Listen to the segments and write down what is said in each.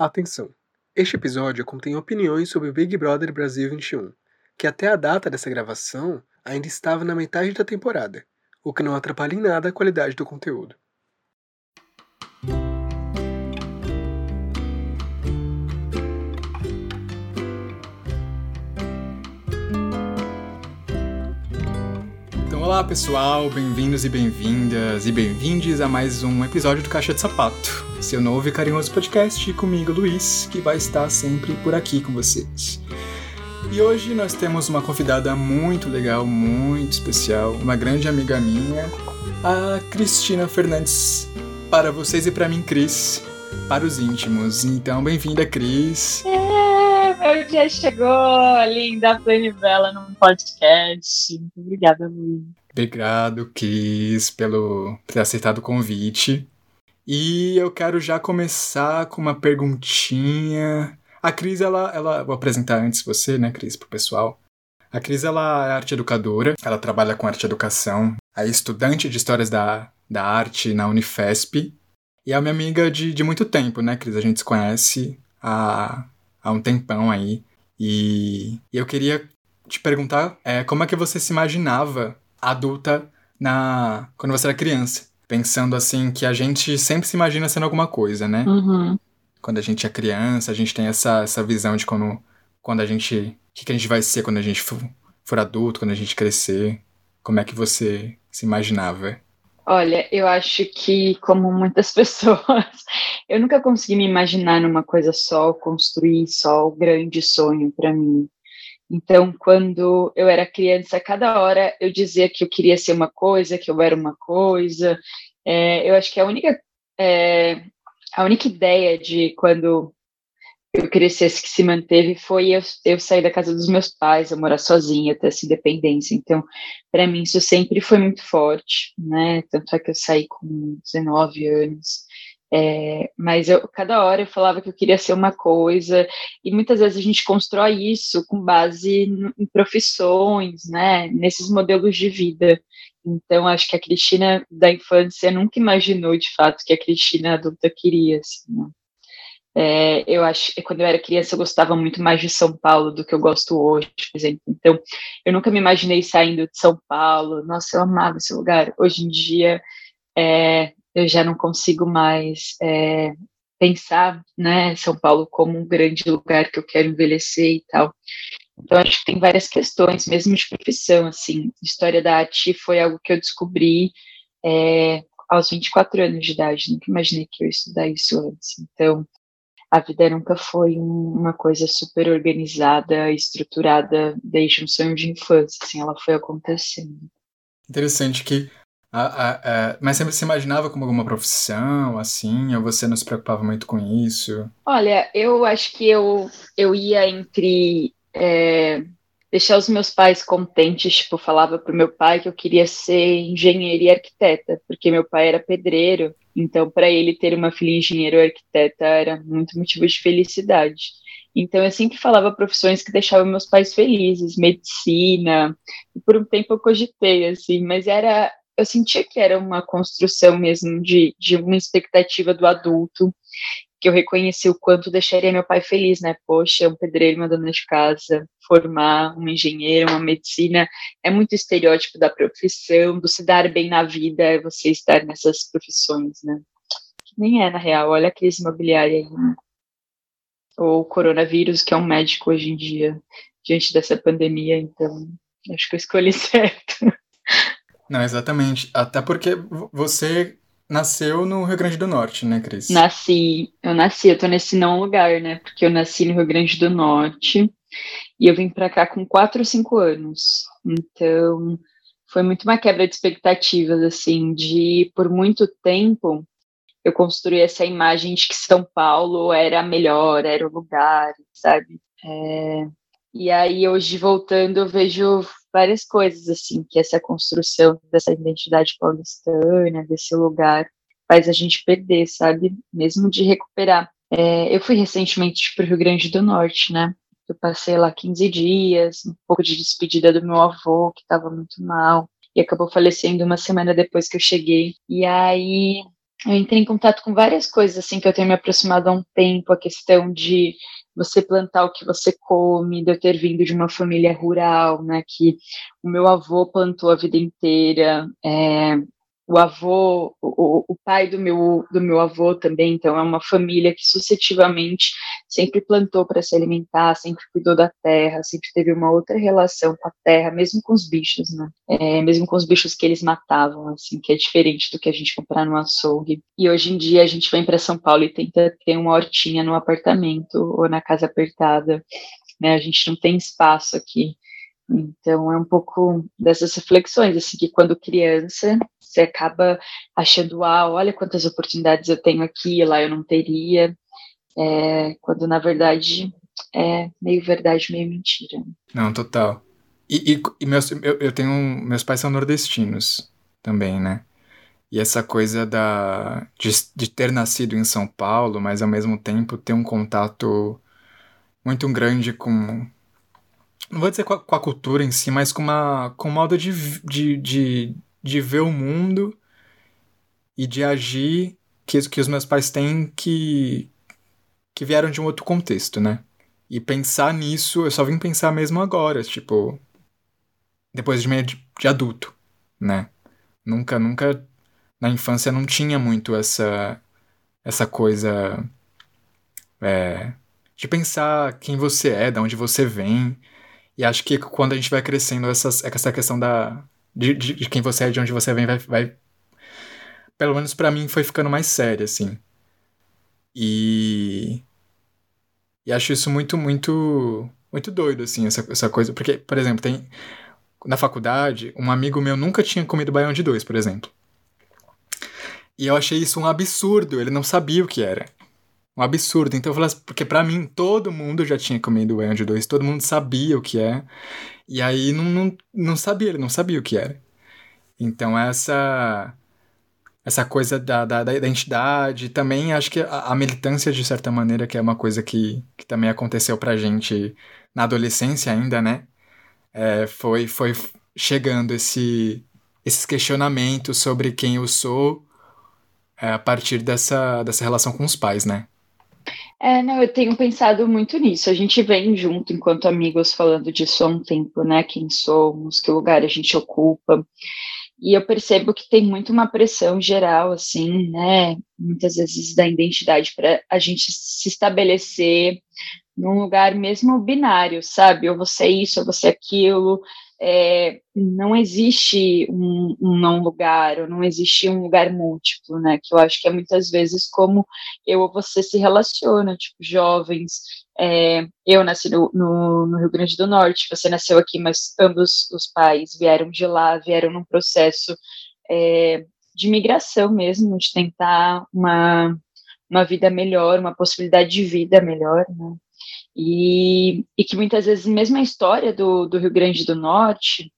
Atenção! Este episódio contém opiniões sobre o Big Brother Brasil 21, que até a data dessa gravação ainda estava na metade da temporada, o que não atrapalha em nada a qualidade do conteúdo. Olá pessoal, bem-vindos e bem-vindas e bem-vindes a mais um episódio do Caixa de Sapato, seu novo e carinhoso podcast comigo, Luiz, que vai estar sempre por aqui com vocês. E hoje nós temos uma convidada muito legal, muito especial, uma grande amiga minha, a Cristina Fernandes. Para vocês e para mim, Cris, para os íntimos. Então, bem-vinda, Cris. É, meu dia chegou, linda Flame Bela num podcast. Muito obrigada, Luiz. Obrigado, Cris, pelo ter aceitado o convite. E eu quero já começar com uma perguntinha a Cris, ela, ela. Vou apresentar antes você, né, Cris, pro pessoal. A Cris, ela é arte educadora, ela trabalha com arte educação, é estudante de histórias da, da arte na Unifesp. E é minha amiga de, de muito tempo, né, Cris? A gente se conhece há, há um tempão aí. E, e eu queria te perguntar é, como é que você se imaginava adulta na quando você era criança? Pensando assim que a gente sempre se imagina sendo alguma coisa, né? Uhum quando a gente é criança, a gente tem essa, essa visão de quando, quando a gente. O que, que a gente vai ser quando a gente for, for adulto, quando a gente crescer. Como é que você se imaginava? Olha, eu acho que, como muitas pessoas, eu nunca consegui me imaginar numa coisa só, construir só o grande sonho para mim. Então, quando eu era criança, cada hora eu dizia que eu queria ser uma coisa, que eu era uma coisa. É, eu acho que a única é, a única ideia de quando eu crescesse que se manteve foi eu, eu sair da casa dos meus pais, eu morar sozinha, ter essa independência. Então, para mim, isso sempre foi muito forte, né? Tanto é que eu saí com 19 anos. É, mas eu, cada hora eu falava que eu queria ser uma coisa, e muitas vezes a gente constrói isso com base em profissões, né? Nesses modelos de vida. Então, acho que a Cristina da infância nunca imaginou de fato que a Cristina adulta queria. Assim, né? é, eu acho quando eu era criança eu gostava muito mais de São Paulo do que eu gosto hoje, por exemplo. Então, eu nunca me imaginei saindo de São Paulo. Nossa, eu amava esse lugar. Hoje em dia, é, eu já não consigo mais é, pensar, né, São Paulo como um grande lugar que eu quero envelhecer e tal. Então, acho que tem várias questões, mesmo de profissão, assim. História da arte foi algo que eu descobri é, aos 24 anos de idade, nunca imaginei que eu ia estudar isso antes. Então, a vida nunca foi um, uma coisa super organizada, estruturada, desde um sonho de infância, assim, ela foi acontecendo. Interessante que a, a, a, mas sempre se imaginava como alguma profissão, assim, ou você não se preocupava muito com isso? Olha, eu acho que eu, eu ia entre é, deixar os meus pais contentes, tipo, falava pro meu pai que eu queria ser engenheira e arquiteta, porque meu pai era pedreiro, então para ele ter uma filha engenheira ou arquiteta era muito motivo de felicidade. Então eu sempre falava profissões que deixavam meus pais felizes, medicina, por um tempo eu cogitei, assim, mas era, eu sentia que era uma construção mesmo de, de uma expectativa do adulto, que eu reconheci o quanto deixaria meu pai feliz, né? Poxa, um pedreiro, uma dona de casa, formar um engenheiro, uma medicina, é muito estereótipo da profissão, do se dar bem na vida, é você estar nessas profissões, né? Que nem é, na real, olha a crise imobiliária aí, né? Ou o coronavírus, que é um médico hoje em dia, diante dessa pandemia, então, acho que eu escolhi certo. Não, exatamente. Até porque você nasceu no Rio Grande do Norte, né, Cris? Nasci, eu nasci, eu tô nesse não lugar, né? Porque eu nasci no Rio Grande do Norte e eu vim para cá com quatro ou cinco anos. Então, foi muito uma quebra de expectativas, assim, de por muito tempo eu construí essa imagem de que São Paulo era melhor, era o lugar, sabe? É, e aí, hoje, voltando, eu vejo várias coisas, assim, que essa construção dessa identidade paulistana, desse lugar, faz a gente perder, sabe? Mesmo de recuperar. É, eu fui recentemente para o Rio Grande do Norte, né? Eu passei lá 15 dias, um pouco de despedida do meu avô, que estava muito mal, e acabou falecendo uma semana depois que eu cheguei. E aí eu entrei em contato com várias coisas assim que eu tenho me aproximado há um tempo, a questão de você plantar o que você come, de eu ter vindo de uma família rural, né, que o meu avô plantou a vida inteira, é, o avô, o, o pai do meu, do meu avô também, então é uma família que sucessivamente sempre plantou para se alimentar, sempre cuidou da terra, sempre teve uma outra relação com a terra, mesmo com os bichos, né? É, mesmo com os bichos que eles matavam, assim, que é diferente do que a gente comprar no açougue. E hoje em dia a gente vem para São Paulo e tenta ter uma hortinha no apartamento ou na casa apertada, né? A gente não tem espaço aqui. Então, é um pouco dessas reflexões, assim, que quando criança, você acaba achando, ah, olha quantas oportunidades eu tenho aqui, lá eu não teria, é, quando na verdade é meio verdade, meio mentira. Não, total. E, e, e meus, eu, eu tenho, meus pais são nordestinos também, né? E essa coisa da, de, de ter nascido em São Paulo, mas ao mesmo tempo ter um contato muito grande com não vou dizer com a, com a, cultura em si, mas com, uma, com um modo de, de, de, de ver o mundo e de agir que, que os meus pais têm que, que vieram de um outro contexto, né? E pensar nisso, eu só vim pensar mesmo agora, tipo, depois de meio de, de adulto, né? Nunca, nunca, na infância não tinha muito essa, essa coisa é, de pensar quem você é, de onde você vem, e acho que quando a gente vai crescendo, essas, essa questão da, de, de, de quem você é, de onde você vem, vai. vai pelo menos para mim foi ficando mais sério, assim. E. E acho isso muito, muito. Muito doido, assim, essa, essa coisa. Porque, por exemplo, tem. Na faculdade, um amigo meu nunca tinha comido baião de dois, por exemplo. E eu achei isso um absurdo, ele não sabia o que era um absurdo. Então eu falei assim, porque para mim todo mundo já tinha comido o de dois, todo mundo sabia o que é. E aí não, não, não sabia, ele não sabia o que era. Então essa essa coisa da, da, da identidade, também acho que a, a, militância, de certa maneira, que é uma coisa que, que também aconteceu pra gente na adolescência ainda, né? É, foi, foi chegando esse, esses questionamentos sobre quem eu sou é, a partir dessa, dessa relação com os pais, né? É, não, eu tenho pensado muito nisso. A gente vem junto, enquanto amigos, falando disso há um tempo, né? Quem somos, que lugar a gente ocupa. E eu percebo que tem muito uma pressão geral, assim, né? Muitas vezes da identidade para a gente se estabelecer num lugar mesmo binário, sabe? Ou você é isso, ou você é aquilo é, não existe um, um, não lugar, ou não existe um lugar múltiplo, né? Que eu acho que é muitas vezes como eu ou você se relaciona, tipo, jovens. É, eu nasci no, no, no, Rio Grande do Norte, você nasceu aqui, mas ambos os pais vieram de lá, vieram num processo é, de migração mesmo, de tentar uma, uma vida melhor, uma possibilidade de vida melhor, né? E, e que muitas vezes, mesmo a história do, do Rio Grande do Norte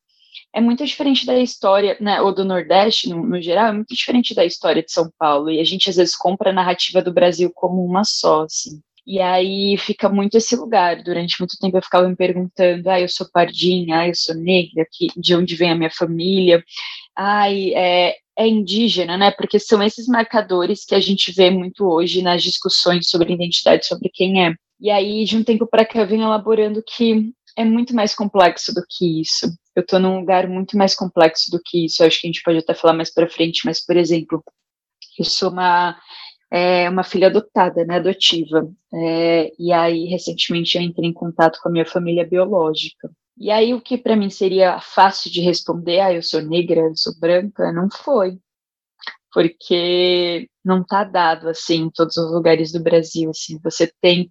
é muito diferente da história, né, ou do Nordeste no, no, geral, é muito diferente da história de São Paulo. E a gente às vezes compra a narrativa do Brasil como uma só, assim. E aí fica muito esse lugar. Durante muito tempo eu ficava me perguntando: ah, eu sou pardinha, ah, eu sou negra, que, de onde vem a minha família? Ai, é, é indígena, né? Porque são esses marcadores que a gente vê muito hoje nas discussões sobre identidade, sobre quem é. E aí, de um tempo para cá, eu venho elaborando que é muito mais complexo do que isso. Eu estou num lugar muito mais complexo do que isso. Eu acho que a gente pode até falar mais para frente, mas, por exemplo, eu sou uma, é, uma filha adotada, né, adotiva. É, e aí, recentemente, eu entrei em contato com a minha família biológica. E aí, o que para mim seria fácil de responder, ah, eu sou negra, eu sou branca, não foi porque não está dado assim em todos os lugares do Brasil. Assim, você tem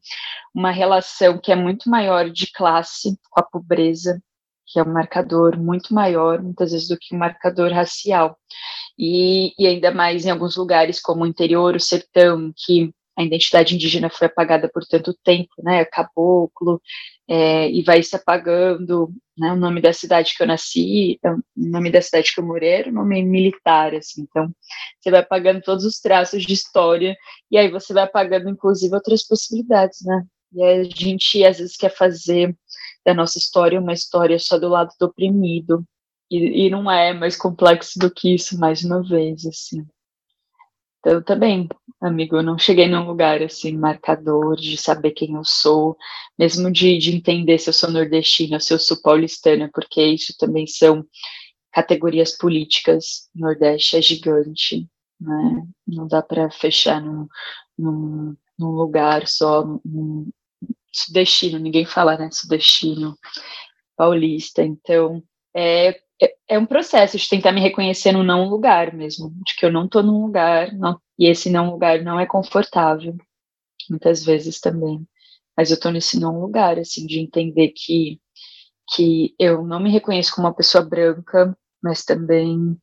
uma relação que é muito maior de classe com a pobreza, que é um marcador muito maior, muitas vezes, do que um marcador racial. E, e ainda mais em alguns lugares como o interior, o sertão, que a identidade indígena foi apagada por tanto tempo, né? Caboclo, é, e vai se apagando, né? O nome da cidade que eu nasci, é o nome da cidade que eu morei era o nome militar, assim. Então, você vai apagando todos os traços de história e aí você vai apagando, inclusive, outras possibilidades, né? E a gente às vezes quer fazer da nossa história uma história só do lado do oprimido e, e não é mais complexo do que isso, mais uma vez, assim. Então, também, amigo, eu não cheguei num lugar assim, marcador de saber quem eu sou, mesmo de, de entender se eu sou nordestina, se eu sou paulistana, porque isso também são categorias políticas. Nordeste é gigante, né? Não dá para fechar num, num, num, lugar só, num sudestino, ninguém fala, né? Sudestino, paulista. Então, é, é, é, um processo de tentar me reconhecer no não lugar mesmo, de que eu não estou num lugar, não, e esse não lugar não é confortável, muitas vezes também. Mas eu estou nesse não lugar, assim, de entender que, que eu não me reconheço como uma pessoa branca, mas também,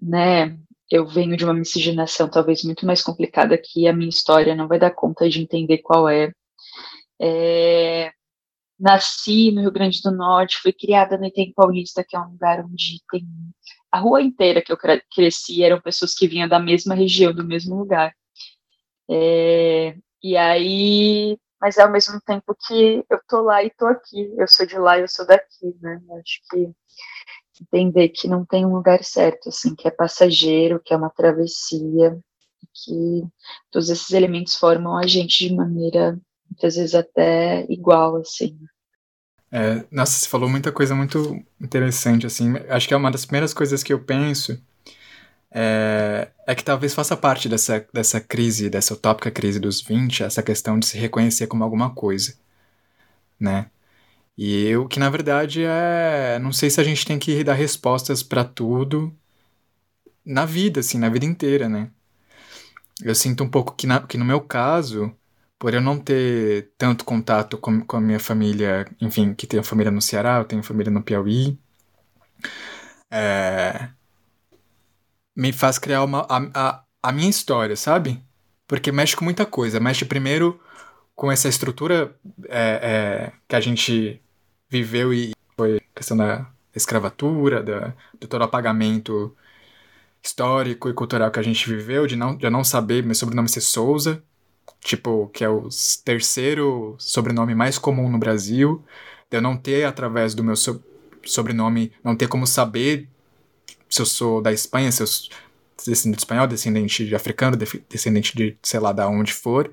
né, eu venho de uma miscigenação talvez muito mais complicada que a minha história não vai dar conta de entender qual é. é nasci no Rio Grande do Norte, fui criada no Item Paulista, que é um lugar onde tem a rua inteira que eu cresci eram pessoas que vinham da mesma região, do mesmo lugar. É, e aí, mas ao mesmo tempo que eu tô lá e tô aqui, eu sou de lá e eu sou daqui, né? Eu acho que entender que não tem um lugar certo, assim, que é passageiro, que é uma travessia, que todos esses elementos formam a gente de maneira muitas vezes até igual, assim. É, nossa, você falou muita coisa muito interessante, assim. Acho que é uma das primeiras coisas que eu penso é, é, que talvez faça parte dessa, dessa crise, dessa utópica crise dos 20, essa questão de se reconhecer como alguma coisa, né? E eu, que na verdade é. Não sei se a gente tem que dar respostas para tudo na vida, assim, na vida inteira, né? Eu sinto um pouco que, na, que no meu caso, por eu não ter tanto contato com, com a minha família, enfim, que a família no Ceará, eu tenho família no Piauí, é, me faz criar uma, a, a, a minha história, sabe? Porque mexe com muita coisa. Mexe primeiro com essa estrutura é, é, que a gente viveu e foi questão da escravatura, da, do todo apagamento histórico e cultural que a gente viveu, de não, de não saber meu sobrenome ser Souza, tipo, que é o terceiro sobrenome mais comum no Brasil, de eu não ter, através do meu so sobrenome, não ter como saber se eu sou da Espanha, se eu sou descendente de espanhol, descendente de africano, descendente de sei lá da onde for.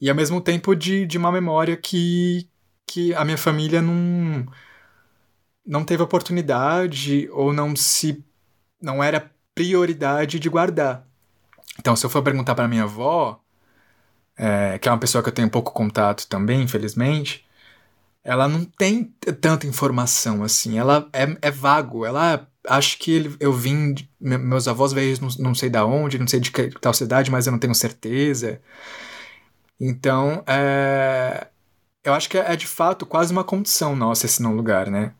E ao mesmo tempo de, de uma memória que, que a minha família não, não teve oportunidade ou não se não era prioridade de guardar. Então, se eu for perguntar para minha avó, é, que é uma pessoa que eu tenho pouco contato também, infelizmente, ela não tem tanta informação assim. Ela é, é vago. Ela acho que ele, eu vim. Meus avós veio não, não sei da onde, não sei de que tal cidade, mas eu não tenho certeza. Então, é, eu acho que é, é de fato quase uma condição nossa esse não lugar, né?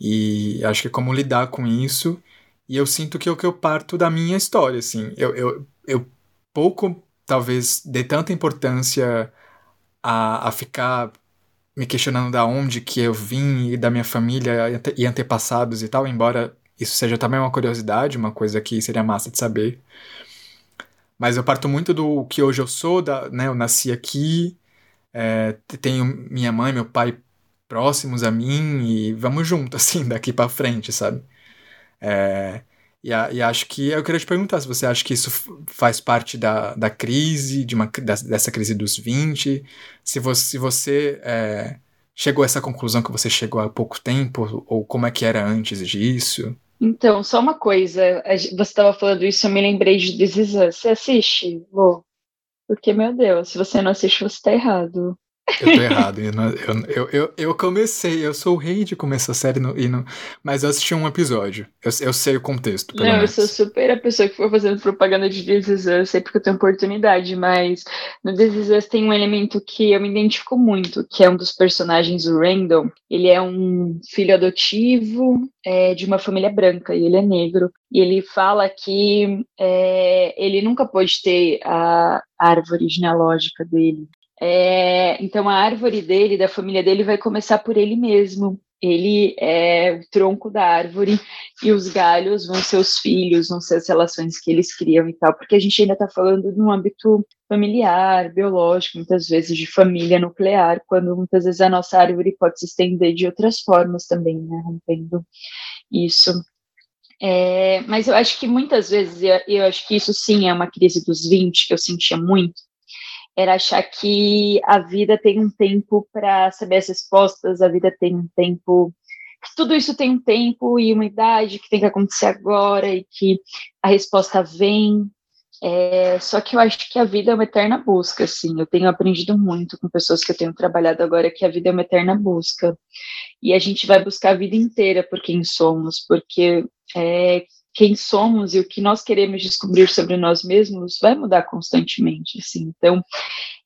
E acho que é como lidar com isso. E eu sinto que é o que eu parto da minha história, assim. Eu, eu, eu pouco talvez dê tanta importância a, a ficar me questionando da onde que eu vim e da minha família e antepassados e tal, embora isso seja também uma curiosidade, uma coisa que seria massa de saber. Mas eu parto muito do que hoje eu sou, da, né, eu nasci aqui, é, tenho minha mãe, meu pai próximos a mim e vamos junto, assim, daqui para frente, sabe? É, e, a, e, acho que eu queria te perguntar se você acha que isso faz parte da, da crise, de uma, dessa crise dos 20, se você, se você é, chegou a essa conclusão que você chegou há pouco tempo, ou como é que era antes disso. Então, só uma coisa, você estava falando isso, eu me lembrei de This. Você assiste, Lô? Porque, meu Deus, se você não assiste, você está errado. Eu tô errado. Eu, eu, eu, eu, comecei, eu sou o rei de começar a série, no, e no, mas eu assisti um episódio. Eu, eu sei o contexto. Não, menos. eu sou super a pessoa que foi fazendo propaganda de This Is Us, sei porque eu tenho oportunidade, mas no This Is Us tem um elemento que eu me identifico muito, que é um dos personagens, o Randall. Ele é um filho adotivo é, de uma família branca e ele é negro. E ele fala que é, ele nunca pôde ter a árvore genealógica dele. É, então a árvore dele, da família dele, vai começar por ele mesmo. Ele é o tronco da árvore e os galhos vão ser os filhos, vão ser as relações que eles criam e tal, porque a gente ainda está falando no âmbito familiar, biológico, muitas vezes de família nuclear, quando muitas vezes a nossa árvore pode se estender de outras formas também, né, rompendo isso. É, mas eu acho que muitas vezes, eu, eu acho que isso sim é uma crise dos 20 que eu sentia muito, era achar que a vida tem um tempo para saber as respostas, a vida tem um tempo tudo isso tem um tempo e uma idade que tem que acontecer agora e que a resposta vem. É, só que eu acho que a vida é uma eterna busca, assim. Eu tenho aprendido muito com pessoas que eu tenho trabalhado agora que a vida é uma eterna busca. E a gente vai buscar a vida inteira por quem somos, porque é, quem somos e o que nós queremos descobrir sobre nós mesmos vai mudar constantemente, assim. Então,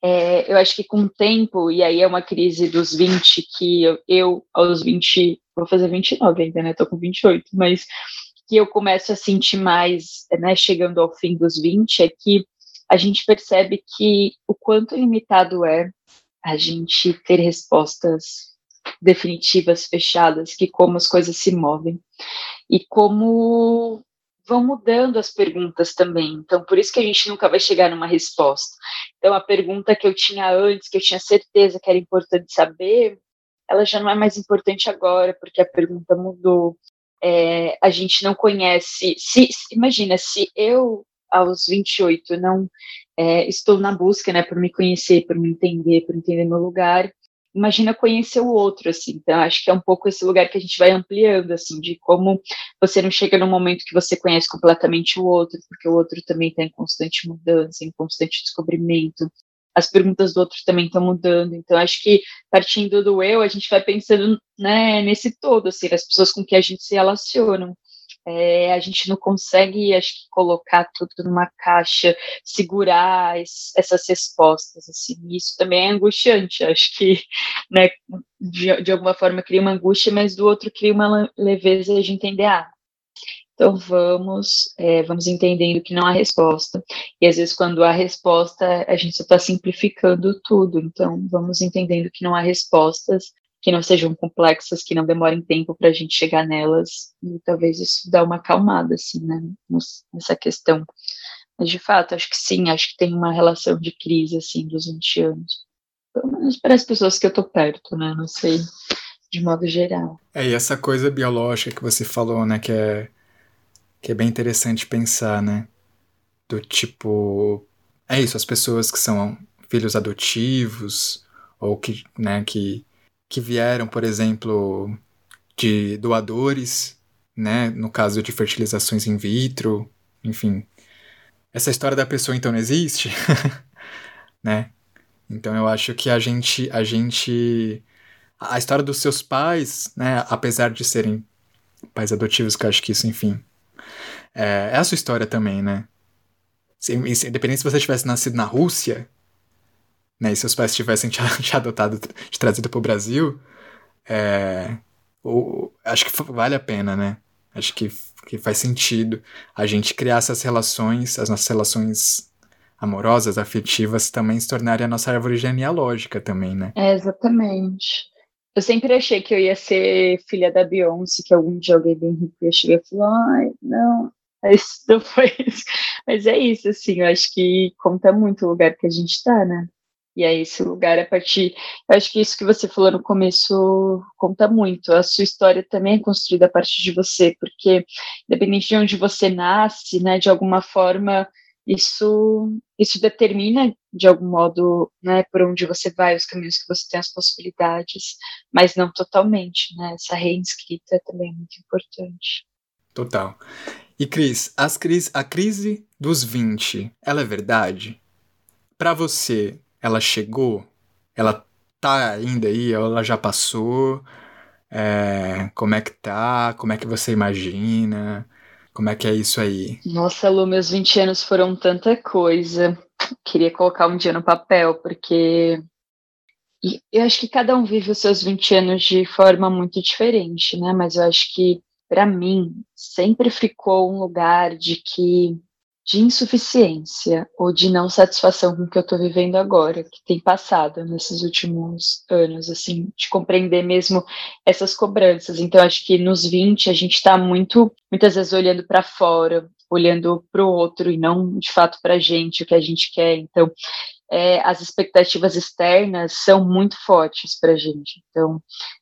é, eu acho que com o tempo, e aí é uma crise dos 20, que eu, eu aos 20, vou fazer 29 ainda, né? Tô com 28, mas que eu começo a sentir mais, né, chegando ao fim dos 20, é que a gente percebe que o quanto limitado é a gente ter respostas definitivas, fechadas, que como as coisas se movem e como vão mudando as perguntas também. Então, por isso que a gente nunca vai chegar numa resposta. Então, a pergunta que eu tinha antes, que eu tinha certeza que era importante saber, ela já não é mais importante agora, porque a pergunta mudou. É, a gente não conhece. Se, imagina, se eu, aos 28, não é, estou na busca, né, por me conhecer, por me entender, por entender meu lugar, imagina conhecer o outro, assim. Então, acho que é um pouco esse lugar que a gente vai ampliando, assim, de como você não chega num momento que você conhece completamente o outro, porque o outro também está em constante mudança, em constante descobrimento. As perguntas do outro também estão mudando. Então, acho que partindo do eu, a gente vai pensando né, nesse todo, assim, as pessoas com que a gente se relaciona é, a gente não consegue, acho que, colocar tudo numa caixa, segurar es, essas respostas, assim, isso também é angustiante, acho que, né, de, de alguma forma cria uma angústia, mas do outro cria uma leveza de entender, ah, então vamos, é, vamos entendendo que não há resposta. E às vezes quando há resposta, a gente só está simplificando tudo. Então vamos entendendo que não há respostas que não sejam complexas, que não demorem tempo para a gente chegar nelas, e talvez isso dá uma acalmada, assim, né, nessa questão. Mas, de fato, acho que sim, acho que tem uma relação de crise, assim, dos 20 anos. Pelo menos para as pessoas que eu tô perto, né, não sei, de modo geral. É, e essa coisa biológica que você falou, né, que é, que é bem interessante pensar, né, do tipo... É isso, as pessoas que são filhos adotivos, ou que, né, que que vieram, por exemplo, de doadores, né? No caso de fertilizações in vitro, enfim. Essa história da pessoa então não existe, né? Então eu acho que a gente, a gente, a história dos seus pais, né? Apesar de serem pais adotivos, que eu acho que isso, enfim, é, é a sua história também, né? Independente se você tivesse nascido na Rússia, né, e seus pais tivessem te, te adotado, te trazido para o Brasil, é, acho que vale a pena, né? Acho que, que faz sentido a gente criar essas relações, as nossas relações amorosas, afetivas, também se tornarem a nossa árvore genealógica também, né? É, exatamente. Eu sempre achei que eu ia ser filha da Beyoncé, que algum dia alguém bem rico ia chegar e falar, ai, não, mas foi isso. Mas é isso, assim, eu acho que conta muito o lugar que a gente tá, né? E aí, esse lugar, a partir. Eu acho que isso que você falou no começo conta muito. A sua história também é construída a partir de você, porque, independente de onde você nasce, né, de alguma forma, isso, isso determina, de algum modo, né, por onde você vai, os caminhos que você tem, as possibilidades, mas não totalmente, né? Essa reescrita é também muito importante. Total. E, Cris, as cris, a crise dos 20, ela é verdade? Para você, ela chegou? Ela tá ainda aí? Ela já passou? É, como é que tá? Como é que você imagina? Como é que é isso aí? Nossa, Lu, meus 20 anos foram tanta coisa. Queria colocar um dia no papel, porque eu acho que cada um vive os seus 20 anos de forma muito diferente, né? Mas eu acho que, para mim, sempre ficou um lugar de que de insuficiência ou de não satisfação com o que eu estou vivendo agora, que tem passado nesses últimos anos, assim, de compreender mesmo essas cobranças. Então, acho que nos 20 a gente está muito, muitas vezes olhando para fora, olhando para o outro e não de fato para a gente, o que a gente quer. Então, é, as expectativas externas são muito fortes para a gente. Então,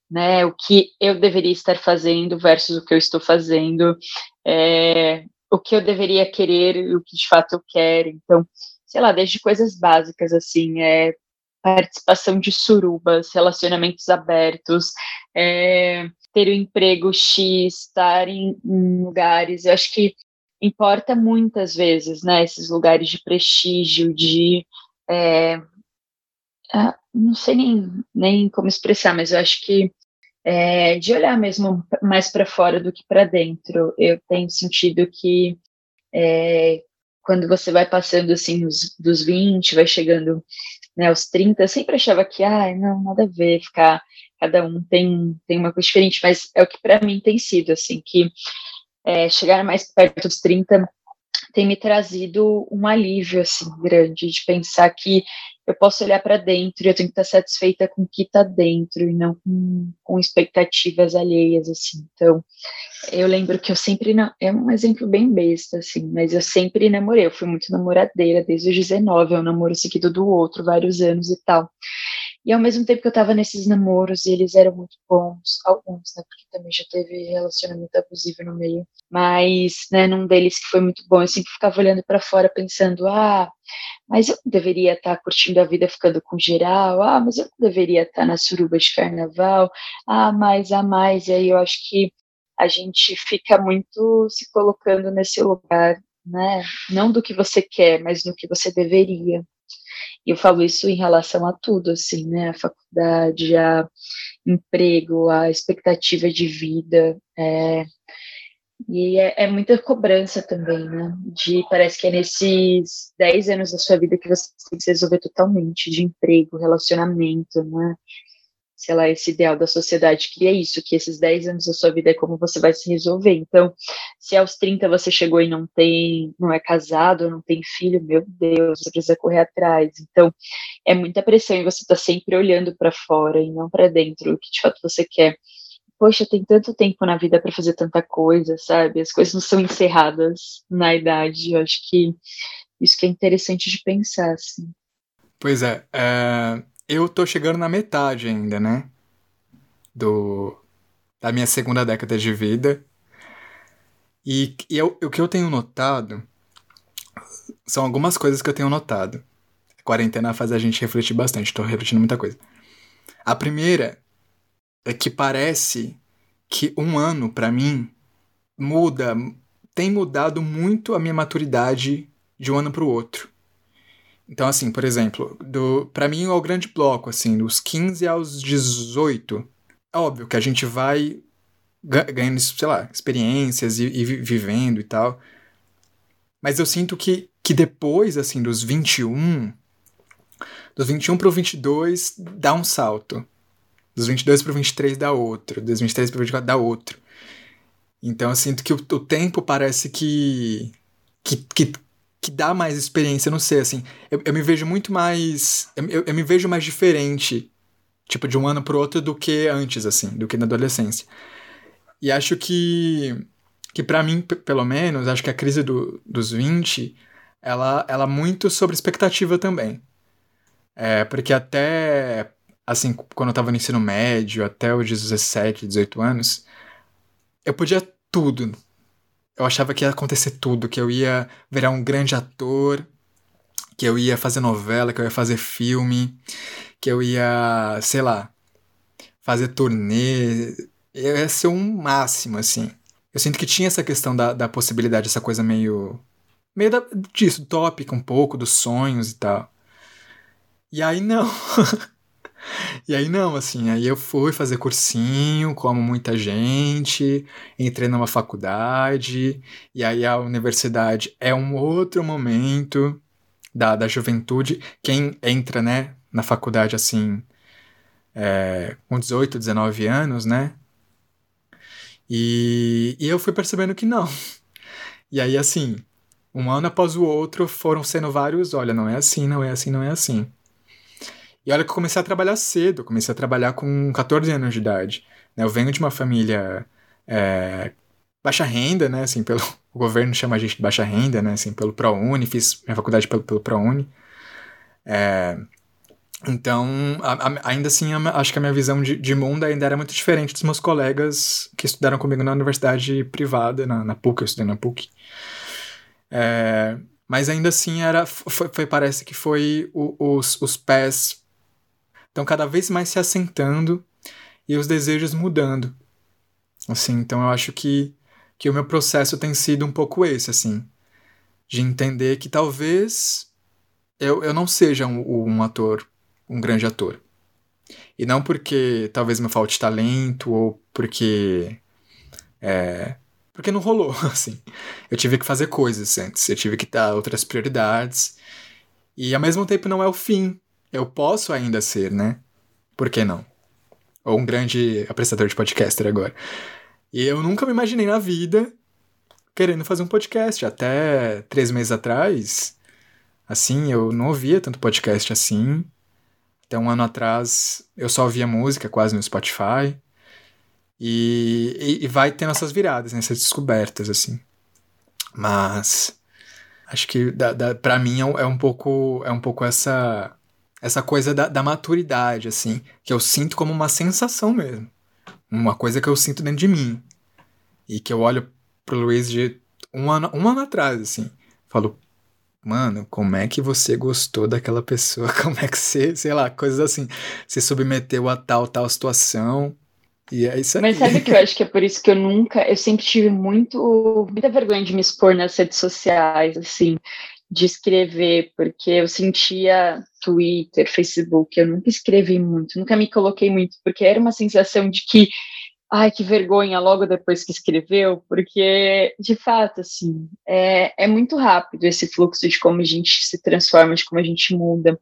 né, o que eu deveria estar fazendo versus o que eu estou fazendo, é, o que eu deveria querer e o que de fato eu quero. Então, sei lá, desde coisas básicas assim, é participação de surubas, relacionamentos abertos, é, ter o um emprego X, estar em, em lugares. Eu acho que importa muitas vezes, né? Esses lugares de prestígio, de é, ah, não sei nem, nem como expressar, mas eu acho que é, de olhar mesmo mais para fora do que para dentro. Eu tenho sentido que é, quando você vai passando assim dos, dos 20, vai chegando né, aos 30, eu sempre achava que, ah, não, nada a ver, ficar, cada um tem, tem uma coisa diferente, mas é o que para mim tem sido, assim, que é, chegar mais perto dos 30 tem me trazido um alívio assim grande de pensar que eu posso olhar para dentro e eu tenho que estar satisfeita com o que está dentro e não com, com, expectativas alheias assim. Então, eu lembro que eu sempre não, é um exemplo bem besta assim, mas eu sempre namorei, eu fui muito namoradeira desde os 19, eu namoro seguido do outro vários anos e tal. E ao mesmo tempo que eu tava nesses namoros, e eles eram muito bons, alguns, né, porque também já teve relacionamento abusivo no meio, mas, né, num deles que foi muito bom, eu sempre ficava olhando para fora pensando, ah, mas eu deveria estar tá curtindo a vida ficando com geral, ah, mas eu deveria estar tá na suruba de carnaval, ah, mais, a mais, e aí eu acho que a gente fica muito se colocando nesse lugar, né, não do que você quer, mas no que você deveria. E eu falo isso em relação a tudo, assim, né? A faculdade, a emprego, a expectativa de vida. É, e é, é, muita cobrança também, né? De parece que é nesses 10 anos da sua vida que você tem que se resolver totalmente de emprego, relacionamento, né? Sei lá, esse ideal da sociedade que é isso, que esses 10 anos da sua vida é como você vai se resolver. Então, se aos 30 você chegou e não tem, não é casado, não tem filho, meu Deus, você precisa correr atrás. Então, é muita pressão e você está sempre olhando para fora e não para dentro, o que de fato você quer. Poxa, tem tanto tempo na vida para fazer tanta coisa, sabe? As coisas não são encerradas na idade. Eu acho que isso que é interessante de pensar, assim. Pois é, é eu tô chegando na metade ainda, né? Do, da minha segunda década de vida. E, e eu, o que eu tenho notado são algumas coisas que eu tenho notado. A quarentena faz a gente refletir bastante, tô refletindo muita coisa. A primeira é que parece que um ano, para mim, muda, tem mudado muito a minha maturidade de um ano pro outro. Então, assim, por exemplo, do para mim é o grande bloco, assim, dos 15 aos 18. É óbvio que a gente vai ganhando, sei lá, experiências e, e vivendo e tal. Mas eu sinto que, que depois, assim, dos 21, dos 21 pro 22 dá um salto. Dos 22 pro 23 dá outro. Dos 23 pro 24 dá outro. Então eu sinto que o, o tempo parece que, que, que que dá mais experiência, não sei, assim. Eu, eu me vejo muito mais. Eu, eu, me vejo mais diferente, tipo, de um ano pro outro do que antes, assim, do que na adolescência. E acho que. Que para mim, pelo menos, acho que a crise do, dos 20, ela, ela é muito sobre expectativa também. É, porque até. Assim, quando eu tava no ensino médio, até os 17, 18 anos, eu podia tudo eu achava que ia acontecer tudo, que eu ia virar um grande ator, que eu ia fazer novela, que eu ia fazer filme, que eu ia, sei lá, fazer turnê. Eu ia ser um máximo, assim. Eu sinto que tinha essa questão da, da possibilidade, essa coisa meio. meio da, disso, utópica um pouco, dos sonhos e tal. E aí não. E aí não, assim, aí eu fui fazer cursinho, como muita gente, entrei numa faculdade, e aí a universidade é um outro momento da, da juventude. Quem entra, né, na faculdade, assim, é, com 18, 19 anos, né? E, e eu fui percebendo que não. E aí, assim, um ano após o outro foram sendo vários, olha, não é assim, não é assim, não é assim. E olha que eu comecei a trabalhar cedo, comecei a trabalhar com 14 anos de idade. Né? Eu venho de uma família é, baixa renda, né? Assim, pelo, o governo chama a gente de baixa renda, né? Assim, pelo ProUni, fiz minha faculdade pelo, pelo ProUni. É, então, a, a, ainda assim, a, acho que a minha visão de, de, mundo ainda era muito diferente dos meus colegas que estudaram comigo na universidade privada, na, na PUC, eu estudei na PUC. É, mas ainda assim, era, foi, foi parece que foi o, os, os pés estão cada vez mais se assentando e os desejos mudando. Assim, então eu acho que, que o meu processo tem sido um pouco esse, assim, de entender que talvez eu, eu não seja um, um ator um grande ator. E não porque talvez me falte talento ou porque. É, porque não rolou, assim. Eu tive que fazer coisas antes, eu tive que dar outras prioridades. E ao mesmo tempo não é o fim. Eu posso ainda ser, né? Por que não? Ou um grande apreciador de podcaster agora. E eu nunca me imaginei na vida querendo fazer um podcast. Até três meses atrás, assim, eu não ouvia tanto podcast assim. Até um ano atrás eu só ouvia música quase no Spotify. E, e, e vai tendo essas viradas, né, essas descobertas, assim. Mas acho que da, da, pra mim é, é, um pouco é um pouco essa essa coisa da, da maturidade, assim, que eu sinto como uma sensação mesmo. Uma coisa que eu sinto dentro de mim. E que eu olho pro Luiz de um ano, um ano atrás, assim. Falo, mano, como é que você gostou daquela pessoa? Como é que você, sei lá, coisas assim, se submeteu a tal, tal situação. E é isso aí. Mas sabe que eu acho que é por isso que eu nunca, eu sempre tive muito, muita vergonha de me expor nas redes sociais, assim, de escrever, porque eu sentia Twitter, Facebook, eu nunca escrevi muito, nunca me coloquei muito, porque era uma sensação de que ai, que vergonha, logo depois que escreveu, porque, de fato, assim, é, é muito rápido esse fluxo de como a gente se transforma, de como a gente muda.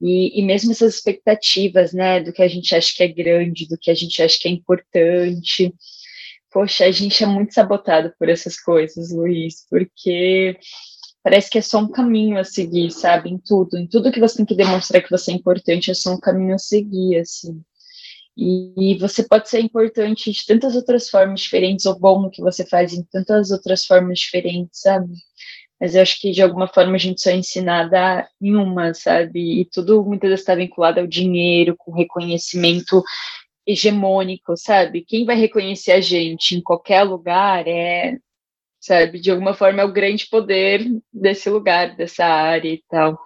E, e mesmo essas expectativas, né, do que a gente acha que é grande, do que a gente acha que é importante. Poxa, a gente é muito sabotado por essas coisas, Luiz, porque parece que é só um caminho a seguir, sabe? Em tudo, em tudo que você tem que demonstrar que você é importante, é só um caminho a seguir, assim. E, você pode ser importante de tantas outras formas diferentes, ou bom no que você faz em tantas outras formas diferentes, sabe? Mas eu acho que de alguma forma a gente só é ensinada em uma, sabe? E tudo muitas vezes está vinculado ao dinheiro, com reconhecimento hegemônico, sabe? Quem vai reconhecer a gente em qualquer lugar é, sabe, de alguma forma é o grande poder desse lugar, dessa área e tal.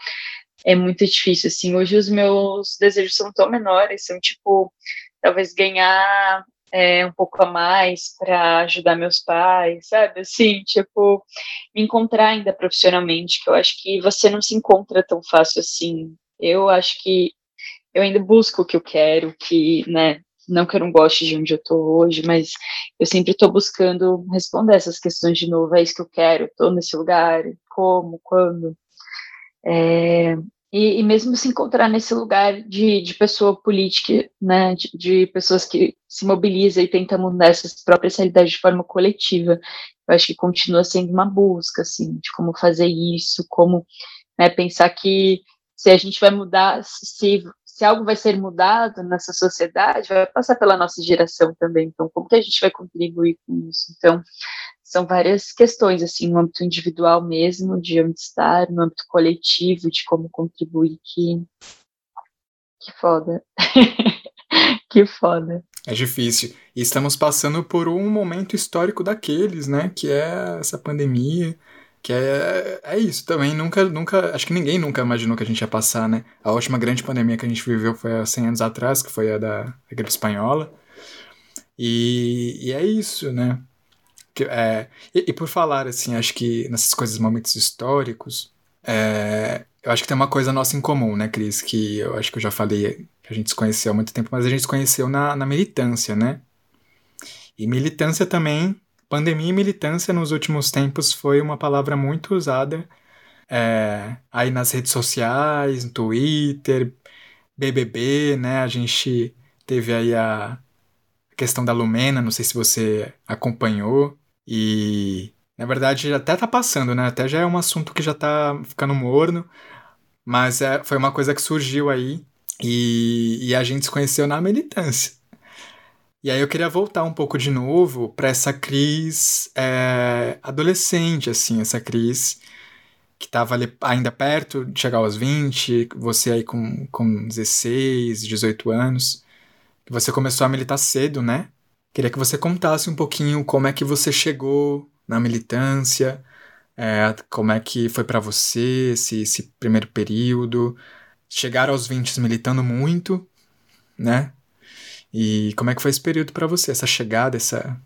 É muito difícil, assim, hoje os meus desejos são tão menores, são, tipo, talvez ganhar é, um pouco a mais para ajudar meus pais, sabe, assim, tipo, me encontrar ainda profissionalmente, que eu acho que você não se encontra tão fácil assim, eu acho que eu ainda busco o que eu quero, que, né, não que eu não goste de onde eu tô hoje, mas eu sempre estou buscando responder essas questões de novo, é isso que eu quero, estou nesse lugar, como, quando, é, e, e, mesmo se encontrar nesse lugar de, de pessoa política, né, de, de, pessoas que se mobilizam e tentam mudar essas próprias realidades de forma coletiva, eu acho que continua sendo uma busca, assim, de como fazer isso, como né, pensar que se a gente vai mudar, se, se algo vai ser mudado nessa sociedade, vai passar pela nossa geração também, então como que a gente vai contribuir com isso? Então, são várias questões, assim, no âmbito individual mesmo, de onde estar, no âmbito coletivo, de como contribuir, que, que foda. que foda. É difícil. E estamos passando por um momento histórico daqueles, né? Que é essa pandemia, que é, é isso também. Nunca, nunca, acho que ninguém nunca imaginou que a gente ia passar, né? A última grande pandemia que a gente viveu foi há 100 anos atrás, que foi a da, da gripe espanhola. E, e é isso, né? É, e, e, por falar, assim, acho que nessas coisas, momentos históricos, é, eu acho que tem uma coisa nossa em comum, né, Cris? Que eu acho que eu já falei que a gente se conheceu há muito tempo, mas a gente se conheceu na, na militância, né? E militância também, pandemia e militância nos últimos tempos foi uma palavra muito usada é, aí nas redes sociais, no Twitter, BBB, né? A gente teve aí a questão da Lumena, não sei se você acompanhou. E na verdade até tá passando, né? Até já é um assunto que já tá ficando morno, mas é, foi uma coisa que surgiu aí e, e a gente se conheceu na militância. E aí eu queria voltar um pouco de novo para essa Cris é, adolescente, assim, essa Cris que estava ainda perto de chegar aos 20, você aí com, com 16, 18 anos, que você começou a militar cedo, né? Queria que você contasse um pouquinho como é que você chegou na militância, é, como é que foi para você esse, esse primeiro período, chegar aos 20 militando muito, né? E como é que foi esse período para você, essa chegada, essa,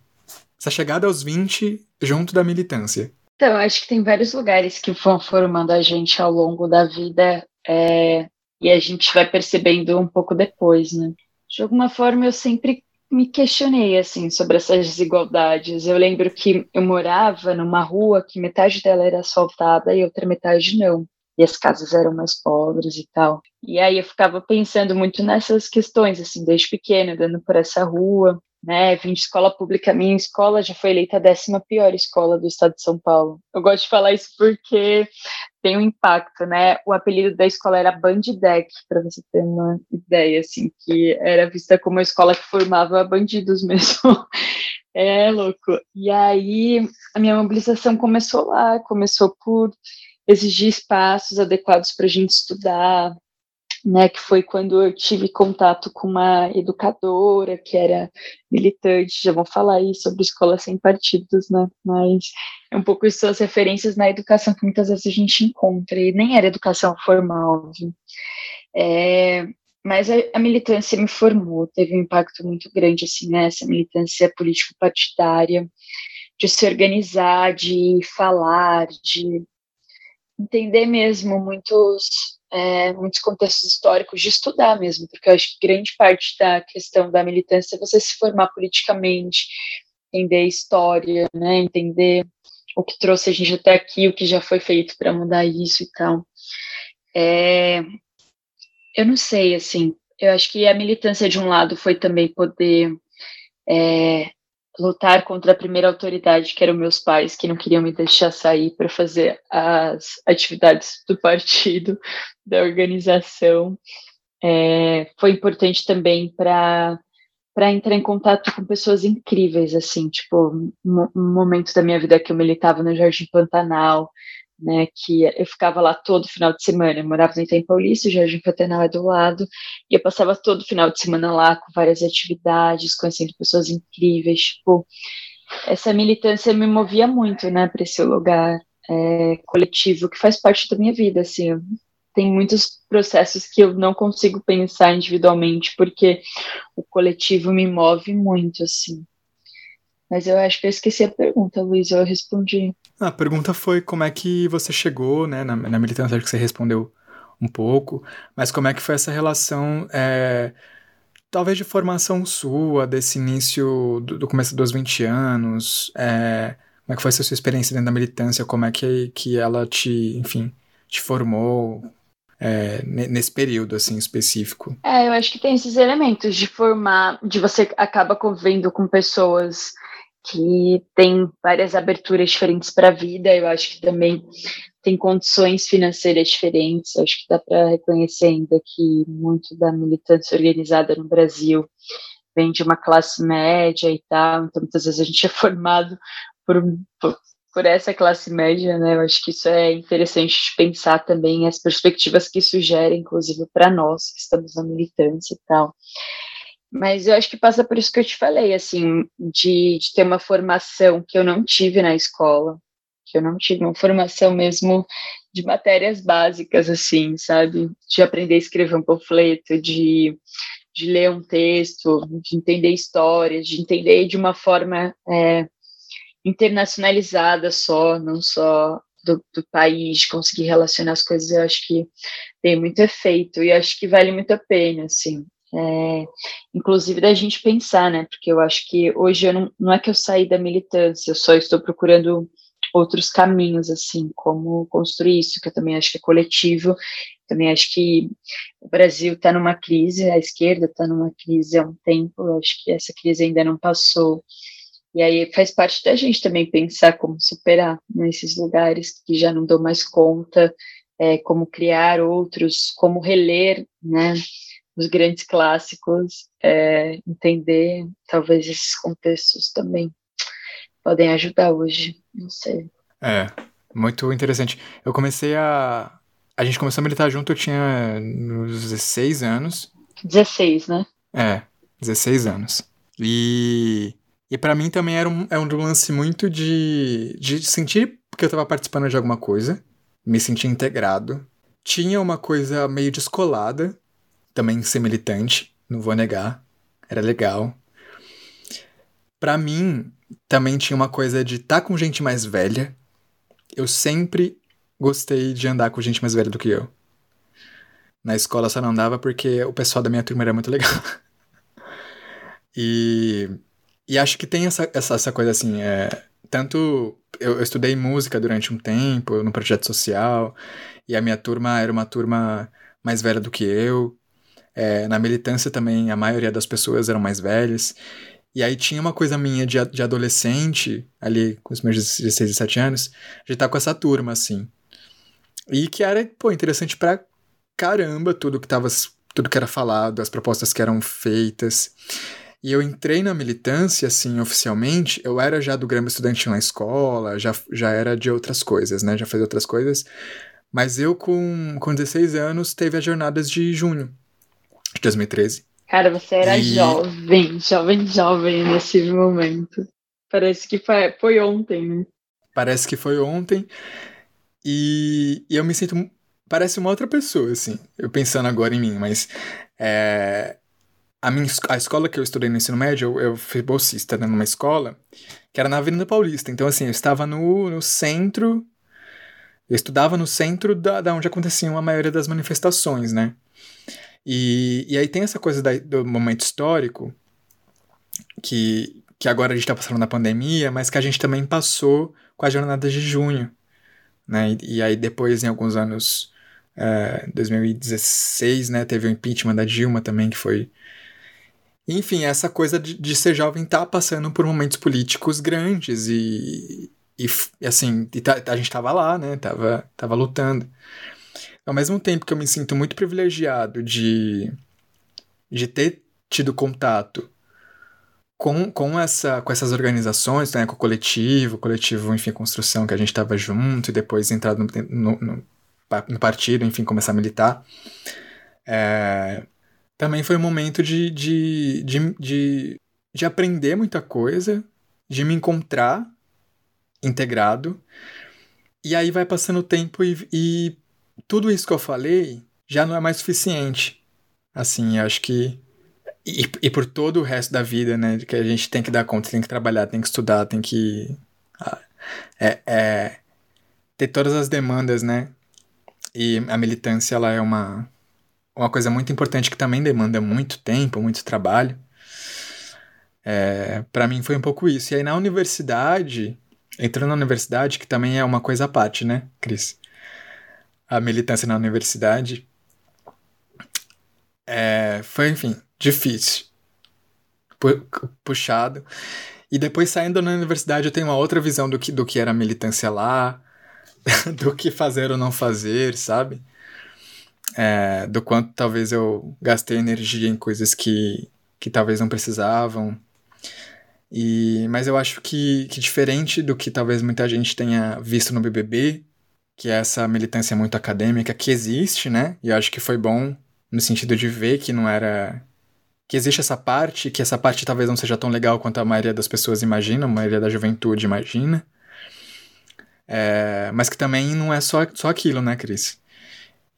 essa chegada aos 20 junto da militância? Então, acho que tem vários lugares que vão formando a gente ao longo da vida é, e a gente vai percebendo um pouco depois, né? De alguma forma, eu sempre me questionei assim sobre essas desigualdades. Eu lembro que eu morava numa rua que metade dela era asfaltada e outra metade não. E as casas eram mais pobres e tal. E aí eu ficava pensando muito nessas questões, assim, desde pequena, andando por essa rua né? Vim de escola pública, minha escola já foi eleita a décima pior escola do estado de São Paulo. Eu gosto de falar isso porque tem um impacto, né? O apelido da escola era Bandideck, para você ter uma ideia, assim, que era vista como uma escola que formava bandidos mesmo. é louco. E aí a minha mobilização começou lá, começou por exigir espaços adequados para a gente estudar, né, que foi quando eu tive contato com uma educadora que era militante, já vou falar aí sobre escola sem partidos, né, mas é um pouco isso as referências na educação que muitas vezes a gente encontra, e nem era educação formal, viu? É, mas a, a, militância me formou, teve um impacto muito grande, assim, né, militância político-partidária, de se organizar, de falar, de entender mesmo muitos é, muitos contextos históricos de estudar mesmo, porque eu acho que grande parte da questão da militância é você se formar politicamente, entender a história, né, entender o que trouxe a gente até aqui, o que já foi feito para mudar isso e tal. É, eu não sei, assim, eu acho que a militância de um lado foi também poder é, lutar contra a primeira autoridade, que eram meus pais, que não queriam me deixar sair para fazer as atividades do partido, da organização. É, foi importante também para para entrar em contato com pessoas incríveis, assim, tipo, um, momento da minha vida que eu militava no Jardim Pantanal, né, que eu ficava lá todo final de semana, eu morava no Itaim Paulista, o Jardim Pantanal é do lado, e eu passava todo final de semana lá com várias atividades, conhecendo pessoas incríveis, tipo, essa militância me movia muito, né, para esse lugar é, coletivo que faz parte da minha vida, assim, tem muitos processos que eu não consigo pensar individualmente, porque o coletivo me move muito, assim. Mas eu acho que eu esqueci a pergunta, Luiz, eu respondi. A pergunta foi como é que você chegou, né, na, na militância, acho que você respondeu um pouco, mas como é que foi essa relação, é, talvez de formação sua, desse início do, do, começo dos 20 anos, é, como é que foi essa sua experiência dentro da militância, como é que, que ela te, enfim, te formou, é, nesse período assim específico? É, eu acho que tem esses elementos de formar, de você acaba convivendo com pessoas que tem várias aberturas diferentes para a vida. Eu acho que também tem condições financeiras diferentes. Acho que dá para reconhecer ainda que muito da militância organizada no Brasil vem de uma classe média e tal. Então, muitas vezes a gente é formado por, por, por essa classe média, né? Eu acho que isso é interessante de pensar também as perspectivas que isso gera, inclusive para nós que estamos na militância e tal. Mas eu acho que passa por isso que eu te falei, assim, de, de ter uma formação que eu não tive na escola, que eu não tive uma formação mesmo de matérias básicas, assim, sabe? De aprender a escrever um panfleto, de, de ler um texto, de entender histórias, de entender de uma forma é, internacionalizada só, não só do, do, país, conseguir relacionar as coisas, eu acho que tem muito efeito e acho que vale muito a pena, assim é, inclusive da gente pensar, né? Porque eu acho que hoje eu não, não é que eu saí da militância, eu só estou procurando outros caminhos, assim, como construir isso, que eu também acho que é coletivo, também acho que o Brasil está numa crise, a esquerda está numa crise há um tempo, eu acho que essa crise ainda não passou, e aí faz parte da gente também pensar como superar nesses lugares que já não dão mais conta, é, como criar outros, como reler, né, os grandes clássicos, é, entender talvez esses contextos também podem ajudar hoje, não sei. É, Muito interessante. Eu comecei a. A gente começou a militar junto, eu tinha uns 16 anos. 16, né? É, 16 anos. E. E para mim também era um, é um lance muito de, de sentir que eu tava participando de alguma coisa, me sentir integrado. Tinha uma coisa meio descolada, também ser militante, não vou negar. Era legal. Para mim, também tinha uma coisa de estar tá com gente mais velha. Eu sempre gostei de andar com gente mais velha do que eu. Na escola só não andava porque o pessoal da minha turma era muito legal. e, e acho que tem essa, essa, essa coisa assim, é, tanto eu, eu, estudei música durante um tempo, no projeto social, e a minha turma era uma turma mais velha do que eu. É, na militância também, a maioria das pessoas eram mais velhas. E aí tinha uma coisa minha de, de adolescente, ali com os meus 16, 17 anos, de estar com essa turma, assim. E que era, pô, interessante pra caramba tudo que tava, tudo que era falado, as propostas que eram feitas. E eu entrei na militância, assim, oficialmente, eu era já do Grêmio Estudantil na escola, já, já era de outras coisas, né, já fazia outras coisas. Mas eu, com, com 16 anos, teve as jornadas de junho de 2013. Cara, você era e... jovem, jovem, jovem nesse momento. Parece que foi, foi ontem, né? Parece que foi ontem. E, e, eu me sinto. Parece uma outra pessoa, assim. Eu pensando agora em mim, mas. É, a, minha, a escola que eu estudei no ensino médio, eu, eu fui bolsista né, numa escola que era na Avenida Paulista. Então, assim, eu estava no, no centro. Eu estudava no centro da, da onde aconteciam a maioria das manifestações, né? E, e aí tem essa coisa da, do momento histórico, que, que agora a gente está passando na pandemia, mas que a gente também passou com as jornadas de junho. Né? E, e aí depois, em alguns anos, é, 2016, né, teve o impeachment da Dilma também, que foi... Enfim, essa coisa de, de ser jovem tá passando por momentos políticos grandes e, e, assim, e tá, a gente tava lá, né, tava, tava lutando ao mesmo tempo que eu me sinto muito privilegiado de, de ter tido contato com, com, essa, com essas organizações, né, com o coletivo, coletivo, enfim, construção que a gente estava junto e depois entrar no, no, no, no, partido, enfim, começar a militar, é, também foi um momento de, de, de, de, de aprender muita coisa, de me encontrar integrado, e aí vai passando o tempo e, e tudo isso que eu falei já não é mais suficiente. Assim, acho que. E, e por todo o resto da vida, né? Que a gente tem que dar conta, tem que trabalhar, tem que estudar, tem que. É, é, ter todas as demandas, né? E a militância, ela é uma, uma coisa muito importante que também demanda muito tempo, muito trabalho. É, para mim foi um pouco isso. E aí na universidade, entrando na universidade, que também é uma coisa à parte, né, Cris? A militância na universidade. É, foi, enfim, difícil. Puxado. E depois saindo da universidade eu tenho uma outra visão do que, do que era a militância lá, do que fazer ou não fazer, sabe? É, do quanto talvez eu gastei energia em coisas que, que talvez não precisavam. E, mas eu acho que, que diferente do que talvez muita gente tenha visto no BBB, que é essa militância muito acadêmica que existe, né? E eu acho que foi bom no sentido de ver que não era que existe essa parte, que essa parte talvez não seja tão legal quanto a maioria das pessoas imagina, a maioria da juventude imagina. É, mas que também não é só, só aquilo, né, Cris?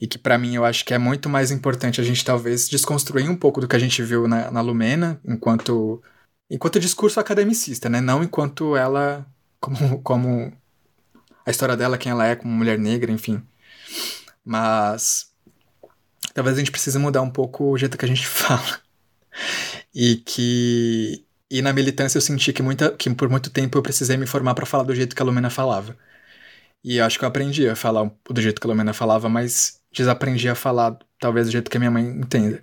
E que para mim eu acho que é muito mais importante a gente talvez desconstruir um pouco do que a gente viu na, na Lumena, enquanto enquanto discurso academicista, né? Não enquanto ela como, como a história dela, quem ela é como mulher negra, enfim. Mas talvez a gente precise mudar um pouco o jeito que a gente fala. E que e na militância eu senti que, muita, que por muito tempo eu precisei me formar para falar do jeito que a Lumena falava. E eu acho que eu aprendi a falar do jeito que a Lumena falava, mas desaprendi a falar talvez do jeito que a minha mãe entenda.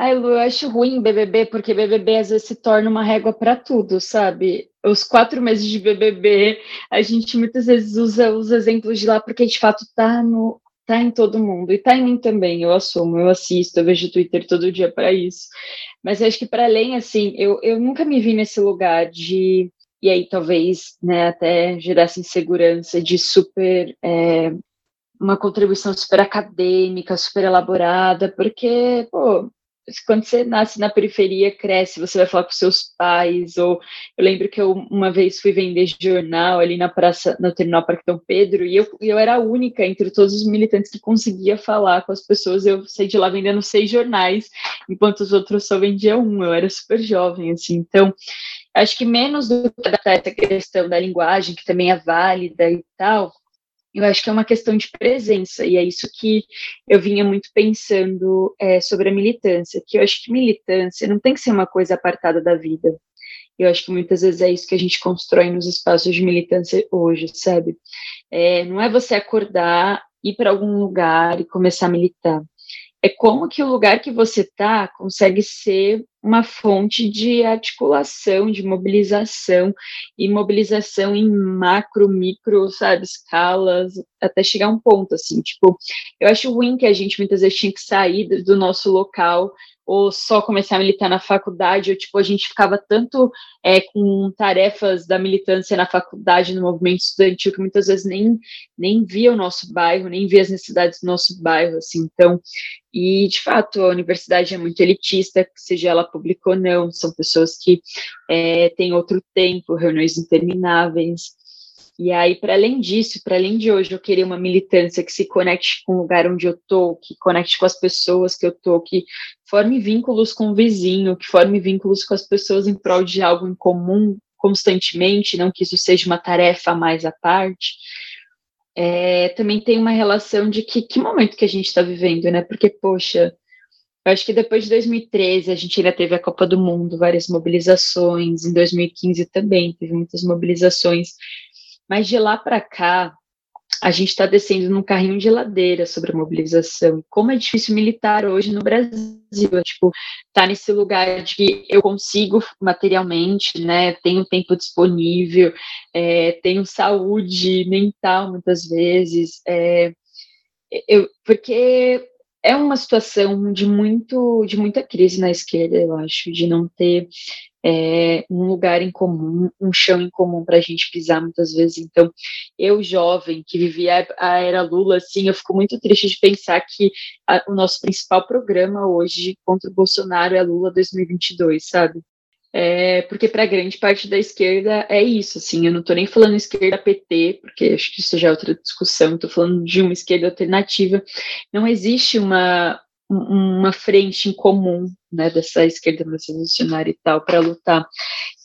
Ai, Lu, eu acho ruim BBB, porque BBB às vezes se torna uma régua para tudo, sabe? Os quatro meses de BBB, a gente muitas vezes usa os exemplos de lá, porque de fato tá, no, tá em todo mundo. E tá em mim também, eu assumo, eu assisto, eu vejo Twitter todo dia para isso. Mas acho que para além, assim, eu, eu nunca me vi nesse lugar de e aí talvez né, até gerasse insegurança de super é, uma contribuição super acadêmica, super elaborada, porque, pô, quando você nasce na periferia, cresce, você vai falar com seus pais, ou eu lembro que eu uma vez fui vender jornal ali na praça, no terminal Parque Dom Pedro, e eu, eu era a única entre todos os militantes que conseguia falar com as pessoas, eu saí de lá vendendo seis jornais, enquanto os outros só vendiam um, eu era super jovem, assim, então, acho que menos do que essa questão da linguagem, que também é válida e tal, eu acho que é uma questão de presença, e é isso que eu vinha muito pensando é, sobre a militância, que eu acho que militância não tem que ser uma coisa apartada da vida. Eu acho que muitas vezes é isso que a gente constrói nos espaços de militância hoje, sabe? É, não é você acordar, ir para algum lugar e começar a militar é como que o lugar que você está consegue ser uma fonte de articulação, de mobilização, e mobilização em macro, micro, sabe, escalas, até chegar a um ponto, assim, tipo, eu acho ruim que a gente muitas vezes tinha que sair do nosso local ou só começar a militar na faculdade, ou tipo, a gente ficava tanto é, com tarefas da militância na faculdade, no movimento estudantil, que muitas vezes nem, nem via o nosso bairro, nem via as necessidades do nosso bairro, assim, então, e de fato, a universidade é muito elitista, seja ela pública ou não, são pessoas que é, têm outro tempo, reuniões intermináveis, e aí, para além disso, para além de hoje eu querer uma militância que se conecte com o lugar onde eu tô, que conecte com as pessoas que eu tô, que forme vínculos com o vizinho, que forme vínculos com as pessoas em prol de algo em comum constantemente, não que isso seja uma tarefa mais à parte, é, também tem uma relação de que, que momento que a gente está vivendo, né? Porque, poxa, eu acho que depois de 2013 a gente ainda teve a Copa do Mundo, várias mobilizações, em 2015 também teve muitas mobilizações, mas de lá para cá, a gente está descendo num carrinho de ladeira sobre a mobilização. Como é difícil militar hoje no Brasil, tipo, tá nesse lugar de que eu consigo materialmente, né, tenho tempo disponível, é, tenho saúde mental muitas vezes, é, eu, porque é uma situação de muito de muita crise na esquerda, eu acho, de não ter é, um lugar em comum, um chão em comum para a gente pisar muitas vezes. Então, eu jovem que vivia a era Lula, assim, eu fico muito triste de pensar que a, o nosso principal programa hoje contra o Bolsonaro é Lula 2022, sabe? É, porque para grande parte da esquerda é isso, assim, eu não estou nem falando esquerda PT, porque acho que isso já é outra discussão, estou falando de uma esquerda alternativa. Não existe uma, uma frente em comum, né, dessa esquerda revolucionária e tal, para lutar.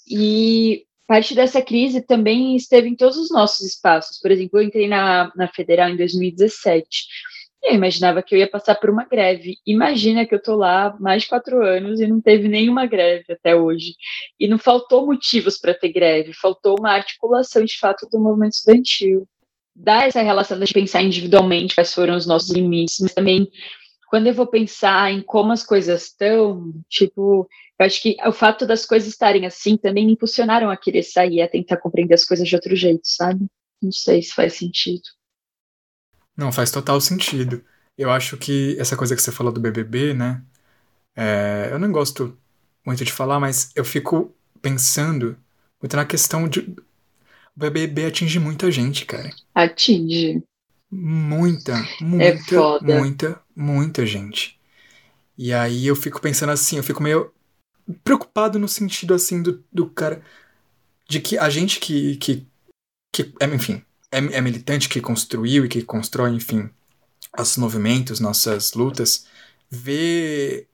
E parte dessa crise também esteve em todos os nossos espaços. Por exemplo, eu entrei na, na Federal em 2017. E eu imaginava que eu ia passar por uma greve. Imagina que eu estou lá mais de quatro anos e não teve nenhuma greve até hoje. E não faltou motivos para ter greve, faltou uma articulação de fato do movimento estudantil. Dá essa relação de pensar individualmente quais foram os nossos limites, mas também quando eu vou pensar em como as coisas estão, tipo, eu acho que o fato das coisas estarem assim também me impulsionaram a querer sair, a tentar compreender as coisas de outro jeito, sabe? Não sei se faz sentido. Não, faz total sentido. Eu acho que essa coisa que você falou do BBB, né? É, eu não gosto muito de falar, mas eu fico pensando muito na questão de. O BBB atinge muita gente, cara. Atinge. Muita, muita, é muita, muita gente. E aí eu fico pensando assim, eu fico meio preocupado no sentido assim do, do cara. De que a gente que. que, que é, enfim, é, é militante, que construiu e que constrói, enfim, nossos movimentos, nossas lutas, vê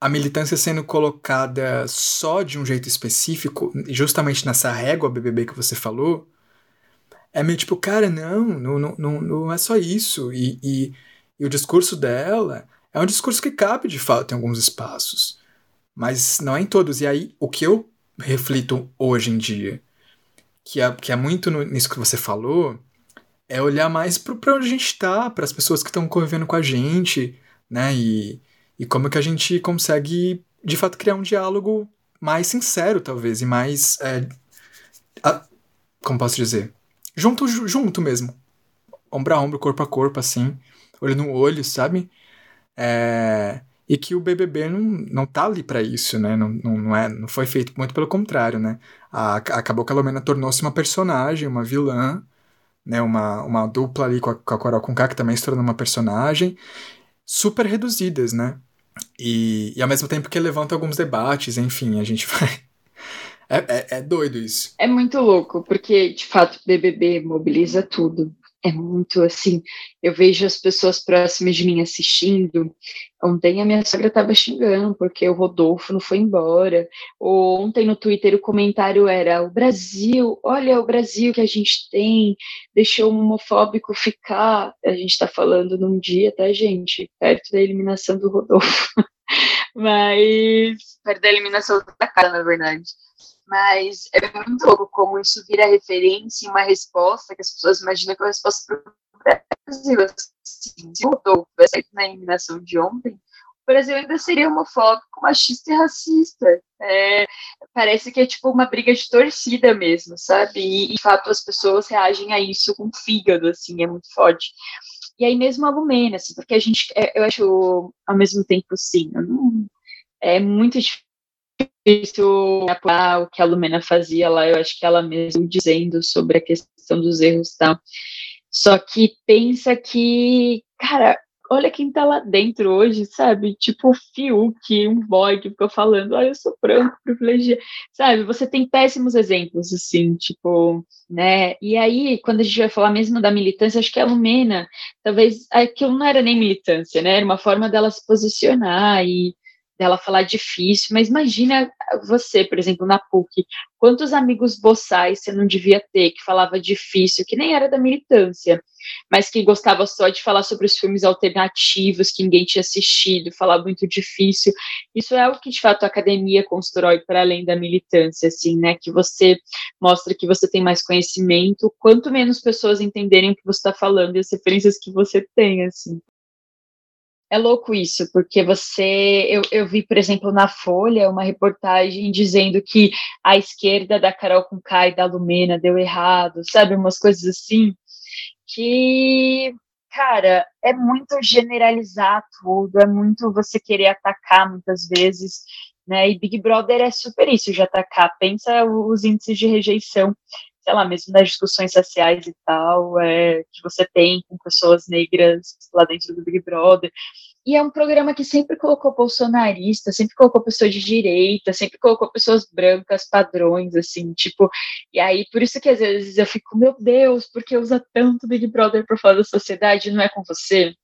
a militância sendo colocada só de um jeito específico, justamente nessa régua BBB que você falou, é meio tipo, cara, não, não, não, não é só isso. E, e, e, o discurso dela é um discurso que cabe de fato em alguns espaços, mas não é em todos. E aí, o que eu reflito hoje em dia, que é, que é muito no, nisso que você falou, é olhar mais para onde a gente está, para as pessoas que estão convivendo com a gente, né? E, e como que a gente consegue, de fato, criar um diálogo mais sincero, talvez, e mais. É, a, como posso dizer? junto, junto mesmo. Ombro a ombro, corpo a corpo, assim. Olho no olho, sabe? É... e que o BBB não, não tá ali para isso, né? Não, não, não, é, não foi feito muito pelo contrário, né? A, acabou que a Lumena tornou-se uma personagem, uma vilã, né? Uma, uma dupla ali com a, com a Coral Conká, que também se tornou uma personagem, super reduzidas, né? E, e ao mesmo tempo que levanta alguns debates, enfim, a gente vai. É, é, é doido isso. É muito louco, porque de fato o BBB mobiliza tudo é muito assim. Eu vejo as pessoas próximas de mim assistindo. Ontem a minha sogra estava xingando porque o Rodolfo não foi embora. Ontem no Twitter o comentário era: o Brasil, olha o Brasil que a gente tem, deixou o homofóbico ficar. A gente está falando num dia, tá, gente? Perto da eliminação do Rodolfo. Mas. Perto da eliminação da cara, na verdade mas é muito louco como isso vira referência e uma resposta que as pessoas imaginam que é uma resposta para o Brasil. Assim, se mudou na eliminação de ontem, o Brasil ainda seria homofóbico, machista e racista. É, parece que é tipo uma briga de torcida mesmo, sabe? E, de fato, as pessoas reagem a isso com fígado, assim, é muito forte. E aí mesmo a Lumena, assim, porque a gente, é, eu acho, ao mesmo tempo, sim, não, é muito difícil apoiar o que a Lumena fazia lá, eu acho que ela mesmo dizendo sobre a questão dos erros e tal. Só que pensa que, cara, olha quem tá lá dentro hoje, sabe? Tipo o Fiuk, um boy que ficou falando, olha, eu sou branco, privilegiado, sabe? Você tem péssimos exemplos, assim, tipo, né? E aí, quando a gente vai falar mesmo da militância, acho que a Lumena, talvez aquilo não era nem militância, né? Era uma forma dela se posicionar e dela falar difícil, mas imagina você, por exemplo, na PUC, quantos amigos boçais você não devia ter que falava difícil, que nem era da militância, mas que gostava só de falar sobre os filmes alternativos que ninguém tinha assistido, falar muito difícil. Isso é o que de fato a academia constrói para além da militância, assim, né? Que você mostra que você tem mais conhecimento, quanto menos pessoas entenderem o que você está falando e as referências que você tem, assim. É louco isso, porque você. Eu, eu vi, por exemplo, na Folha uma reportagem dizendo que a esquerda da Carol com e da Lumena deu errado, sabe? Umas coisas assim. Que, cara, é muito generalizar tudo, é muito você querer atacar muitas vezes, né? E Big Brother é super isso de atacar. Pensa os índices de rejeição sei lá, mesmo nas discussões sociais e tal, é, que você tem com pessoas negras lá dentro do Big Brother. E é um programa que sempre colocou bolsonarista, sempre colocou pessoas de direita, sempre colocou pessoas brancas, padrões, assim, tipo. E aí, por isso que às vezes eu fico, meu Deus, porque usa tanto Big Brother por fora da sociedade, não é com você,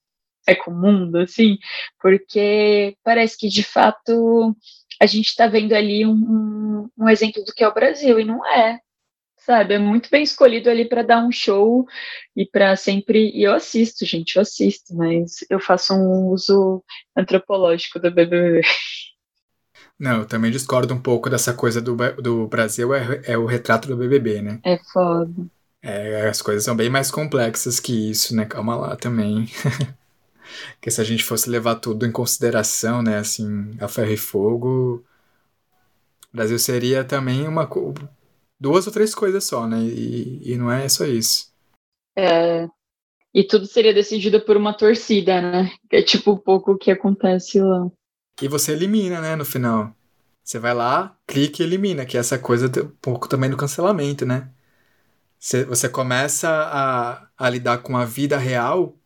é com o mundo, assim, porque parece que de fato a gente está vendo ali um, um exemplo do que é o Brasil, e não é sabe? É muito bem escolhido ali para dar um show e para sempre. E eu assisto, gente, eu assisto, mas eu faço um uso antropológico do BBB. Não, eu também discordo um pouco dessa coisa do, do Brasil, é, é o retrato do BBB, né? É foda. É, as coisas são bem mais complexas que isso, né? Calma lá também. que se a gente fosse levar tudo em consideração, né? Assim, a ferro e fogo, o Brasil seria também uma duas ou três coisas só, né? E, e não é só isso. É, e tudo seria decidido por uma torcida, né? Que é tipo um pouco o que acontece lá. E você elimina, né, no final. Você vai lá, clica e elimina, que é essa coisa um pouco também do cancelamento, né? Você, você começa a, a lidar com a vida real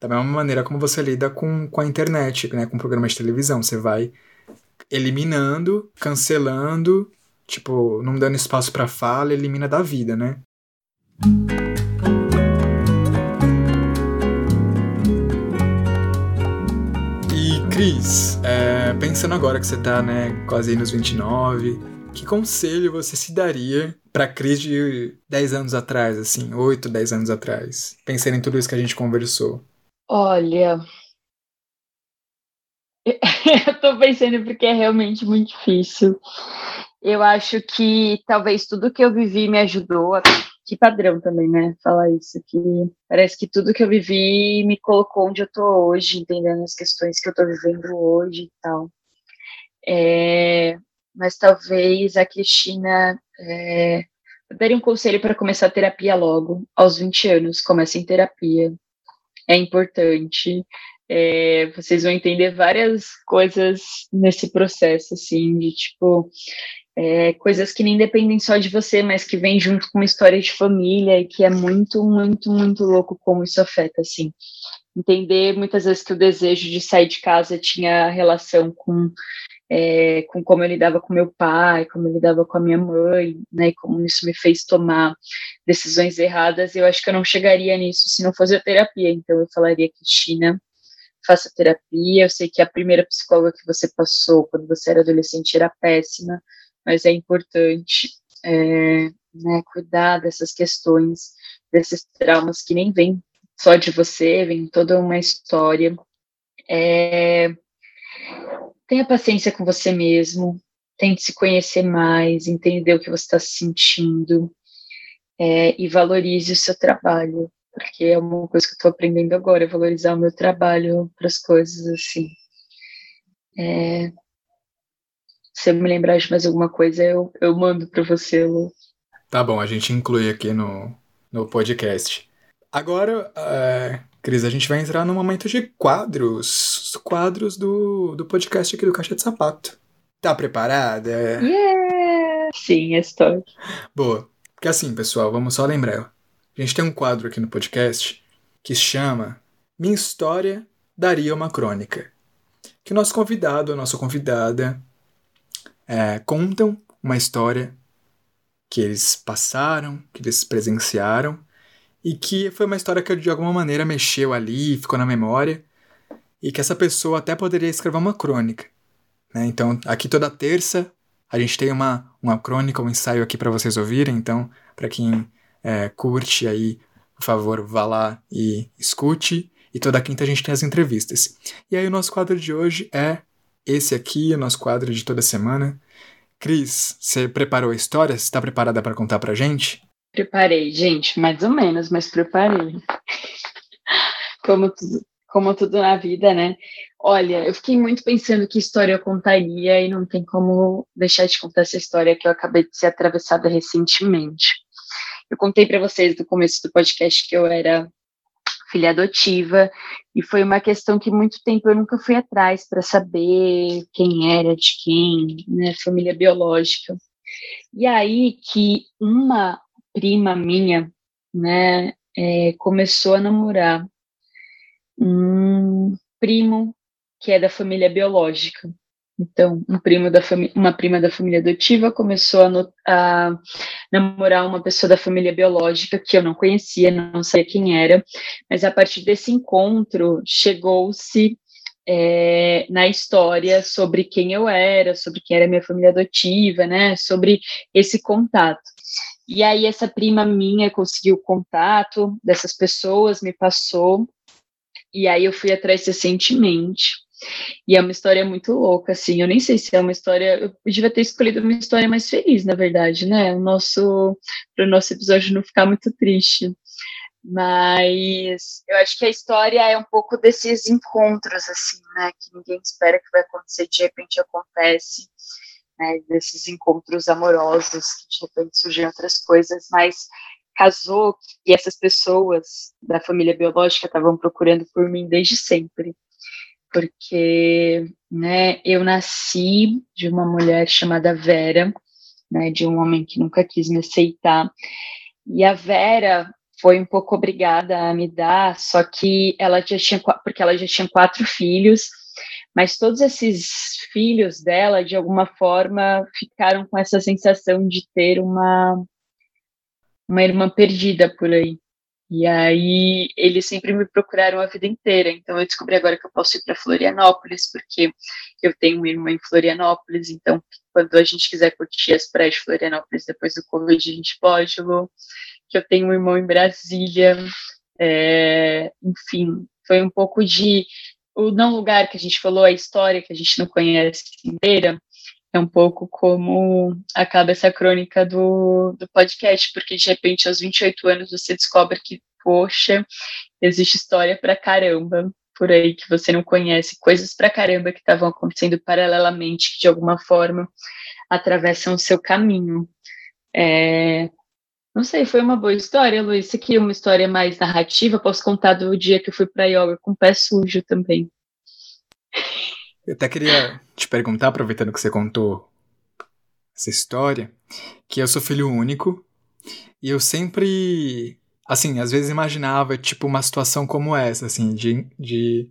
da mesma maneira como você lida com, com a internet, né? Com programas de televisão. Você vai eliminando, cancelando Tipo, não dando espaço para fala, elimina da vida, né? E Cris, é, pensando agora que você tá, né, quase aí nos 29, que conselho você se daria pra Cris de 10 anos atrás, assim, 8, 10 anos atrás? Pensando em tudo isso que a gente conversou. Olha, eu tô pensando porque é realmente muito difícil. Eu acho que talvez tudo que eu vivi me ajudou. A... Que padrão também, né? Falar isso. Que parece que tudo que eu vivi me colocou onde eu tô hoje, entendendo as questões que eu tô vivendo hoje e tal. É... Mas talvez a Cristina. É... Eu daria um conselho para começar a terapia logo, aos 20 anos. Comece em terapia. É importante. é, vocês vão entender várias coisas nesse processo, assim, de tipo, é, coisas que nem dependem só de você, mas que vêm junto com uma história de família e que é muito, muito, muito louco como isso afeta, assim. Entender muitas vezes que o desejo de sair de casa tinha relação com é, com como eu lidava com meu pai, como eu lidava com a minha mãe, né, e como isso me fez tomar decisões erradas, eu acho que eu não chegaria nisso se não fosse a terapia. Então eu falaria que China faça terapia. Eu sei que a primeira psicóloga que você passou quando você era adolescente era péssima, mas é importante é, né, cuidar dessas questões, desses traumas que nem vêm só de você, vem toda uma história. É, tenha paciência com você mesmo, tente se conhecer mais, entender o que você está sentindo é, e valorize o seu trabalho, porque é uma coisa que eu estou aprendendo agora, valorizar o meu trabalho para as coisas assim. É, se eu me lembrar de mais alguma coisa, eu, eu mando para você, Lu. Tá bom, a gente inclui aqui no, no podcast. Agora, é, Cris, a gente vai entrar no momento de quadros. Quadros do, do podcast aqui do Caixa de Sapato. Tá preparada? Yeah! Sim, estou. Boa. Porque assim, pessoal, vamos só lembrar. A gente tem um quadro aqui no podcast que chama Minha História Daria uma Crônica. Que o nosso convidado, a nossa convidada, é, contam uma história que eles passaram, que eles presenciaram e que foi uma história que de alguma maneira mexeu ali, ficou na memória, e que essa pessoa até poderia escrever uma crônica. Né? Então, aqui toda terça a gente tem uma, uma crônica, um ensaio aqui para vocês ouvirem, então, para quem é, curte aí, por favor, vá lá e escute. E toda quinta a gente tem as entrevistas. E aí o nosso quadro de hoje é esse aqui, o nosso quadro de toda semana. Cris, você preparou a história? Você está preparada para contar para gente? Preparei, gente, mais ou menos, mas preparei. Como como tudo na vida, né? Olha, eu fiquei muito pensando que história eu contaria e não tem como deixar de contar essa história que eu acabei de ser atravessada recentemente. Eu contei para vocês no começo do podcast que eu era filha adotiva e foi uma questão que muito tempo eu nunca fui atrás para saber quem era de quem, né, família biológica. E aí que uma prima minha, né, é, começou a namorar um primo que é da família biológica. Então, um primo da uma prima da família adotiva começou a, a, namorar uma pessoa da família biológica que eu não conhecia, não sabia quem era, mas a partir desse encontro chegou-se é, na história sobre quem eu era, sobre quem era minha família adotiva, né, sobre esse contato. E aí essa prima minha conseguiu o contato dessas pessoas, me passou, e aí eu fui atrás recentemente. E é uma história muito louca, assim. Eu nem sei se é uma história. Eu devia ter escolhido uma história mais feliz, na verdade, né? O nosso para o nosso episódio não ficar muito triste. Mas eu acho que a história é um pouco desses encontros, assim, né? Que ninguém espera que vai acontecer, de repente acontece né, desses encontros amorosos, que de repente surgem outras coisas, mas casou que essas pessoas da família biológica estavam procurando por mim desde sempre, porque né, eu nasci de uma mulher chamada Vera, né, de um homem que nunca quis me aceitar, e a Vera foi um pouco obrigada a me dar, só que ela já tinha, porque ela já tinha quatro filhos, mas todos esses filhos dela, de alguma forma, ficaram com essa sensação de ter uma, uma irmã perdida por aí. E aí eles sempre me procuraram a vida inteira. Então eu descobri agora que eu posso ir para Florianópolis, porque eu tenho uma irmã em Florianópolis. Então, quando a gente quiser curtir as praias de Florianópolis depois do Covid, a gente pode, Lu. Que eu tenho um irmão em Brasília. É, enfim, foi um pouco de o não lugar que a gente falou, a história que a gente não conhece inteira, é um pouco como acaba essa crônica do, do podcast, porque de repente aos 28 anos você descobre que, poxa, existe história pra caramba por aí que você não conhece, coisas pra caramba que estavam acontecendo paralelamente, que de alguma forma atravessam o seu caminho. É, Não sei, foi uma boa história, Luiz. Isso aqui é uma história mais narrativa. Posso contar do dia que eu fui para yoga com o pé sujo também. Eu até queria te perguntar, aproveitando que você contou essa história, que eu sou filho único e eu sempre, assim, às vezes imaginava, tipo, uma situação como essa, assim, de, de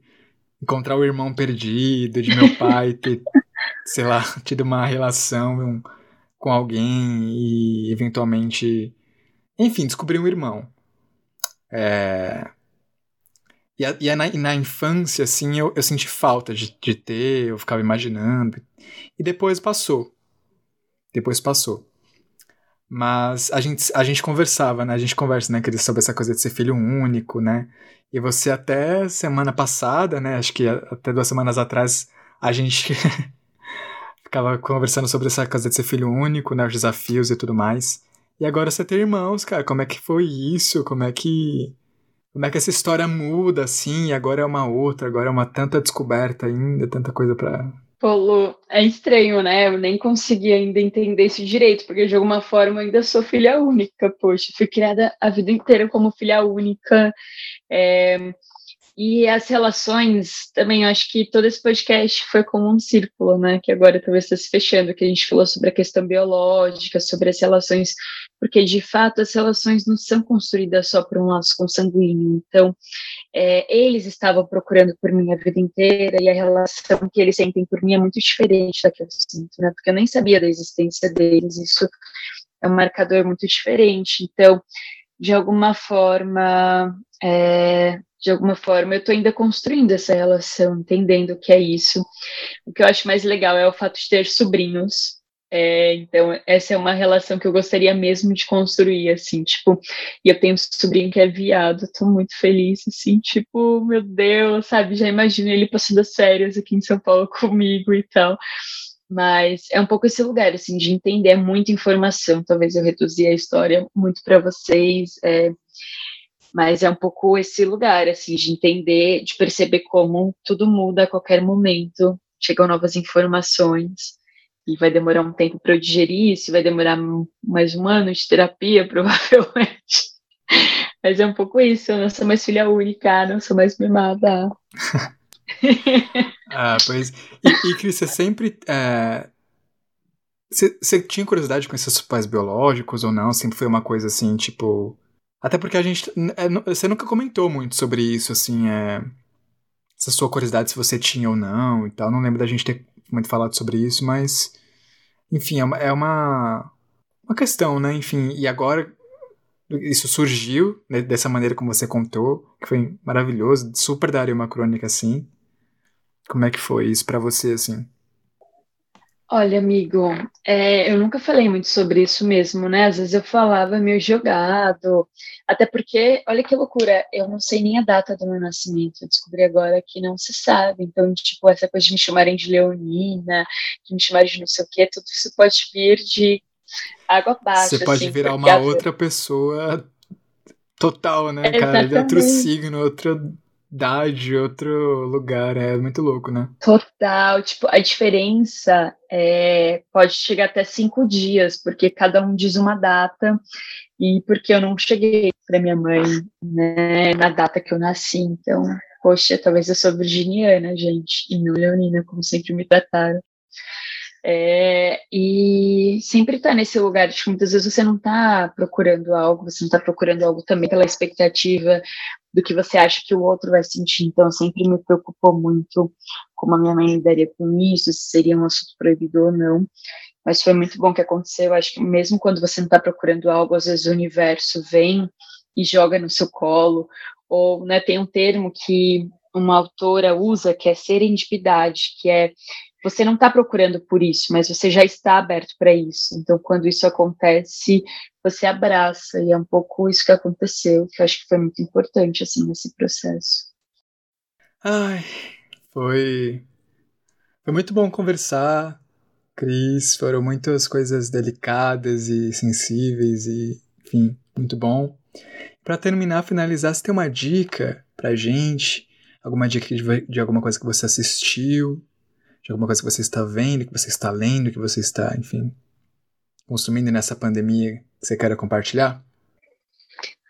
encontrar o irmão perdido, de meu pai ter, sei lá, tido uma relação com alguém e eventualmente, enfim, descobrir um irmão. É... E, a, e, a, na, na, infância, assim, eu, eu senti falta de, de ter, eu ficava imaginando. E depois passou. Depois passou. Mas a gente, a gente conversava, né? A gente conversa, né, Cris, sobre essa coisa de ser filho único, né? E você até semana passada, né? Acho que até duas semanas atrás, a gente ficava conversando sobre essa coisa de ser filho único, né? Os desafios e tudo mais. E agora você tem irmãos, cara. Como é que foi isso? Como é que como é que essa história muda, assim, agora é uma outra, agora é uma tanta descoberta ainda, tanta coisa para Pô, é estranho, né? Eu nem consegui ainda entender isso direito, porque de alguma forma ainda sou filha única, poxa, fui criada a vida inteira como filha única. É, e as relações, também acho que todo esse podcast foi como um círculo, né? Que agora talvez está se fechando, que a gente falou sobre a questão biológica, sobre as relações, porque de fato as relações não são construídas só por um laço consanguíneo. Então, é, eles estavam procurando por mim a vida inteira e a relação que eles sentem por mim é muito diferente da que eu sinto, né? Porque eu nem sabia da existência deles, isso é um marcador muito diferente. Então, de alguma forma, é, de alguma forma, eu estou ainda construindo essa relação, entendendo o que é isso. O que eu acho mais legal é o fato de ter sobrinhos. É, então, essa é uma relação que eu gostaria mesmo de construir, assim, tipo, e eu tenho um sobrinho que é viado, estou muito feliz, assim, tipo, meu Deus, sabe, já imagino ele passando as férias aqui em São Paulo comigo e tal, mas é um pouco esse lugar, assim, de entender muita informação, talvez eu reduzi a história muito para vocês, é, mas é um pouco esse lugar, assim, de entender, de perceber como tudo muda a qualquer momento, chegam novas informações, e vai demorar um tempo para eu digerir isso, vai demorar mais um ano de terapia, provavelmente. Mas é um pouco isso, eu não sou mais filha única, não sou mais mimada. ah, pois. E, e Cris, você sempre. É... Você, você tinha curiosidade com esses pais biológicos ou não? Sempre foi uma coisa assim, tipo. Até porque a gente. É, você nunca comentou muito sobre isso, assim, é, essa sua curiosidade se você tinha ou não e tal. Não lembro da gente ter muito falado sobre isso, mas. Enfim, é uma, é uma, uma questão, né? Enfim, e agora isso surgiu né, dessa maneira como você contou, que foi maravilhoso. Super daria uma crônica assim. Como é que foi isso para você, assim? Olha, amigo, é, eu nunca falei muito sobre isso mesmo, né? Às vezes eu falava meio jogado, até porque, olha que loucura, eu não sei nem a data do meu nascimento, eu descobri agora que não se sabe. Então, tipo, essa coisa de me chamarem de Leonina, de me chamarem de não sei o quê, tudo isso pode vir de água abaixo. Você pode assim, virar uma outra pessoa total, né, cara? De outro signo, outra idade, outro lugar. É muito louco, né? Total. Tipo, a diferença é, pode chegar até cinco dias, porque cada um diz uma data. E porque eu não cheguei para minha mãe né, na data que eu nasci. Então, poxa, talvez eu sou virginiana, gente, e não leonina, como sempre me trataram. É, e sempre tá nesse lugar de que muitas vezes você não tá procurando algo, você não tá procurando algo também pela expectativa do que você acha que o outro vai sentir. Então, sempre me preocupou muito como a minha mãe lidaria com isso, se seria um assunto proibido ou não. Mas foi muito bom que aconteceu. Eu acho que mesmo quando você não está procurando algo, às vezes o universo vem e joga no seu colo. Ou né, tem um termo que uma autora usa que é serendipidade, que é você não está procurando por isso, mas você já está aberto para isso. Então, quando isso acontece, você abraça, e é um pouco isso que aconteceu, que eu acho que foi muito importante, assim, nesse processo. Ai, foi. Foi muito bom conversar, Cris. Foram muitas coisas delicadas e sensíveis, e, enfim, muito bom. Para terminar, finalizar, você tem uma dica pra gente? Alguma dica de, de alguma coisa que você assistiu? De alguma coisa que você está vendo, que você está lendo, que você está, enfim, consumindo nessa pandemia que você queira compartilhar?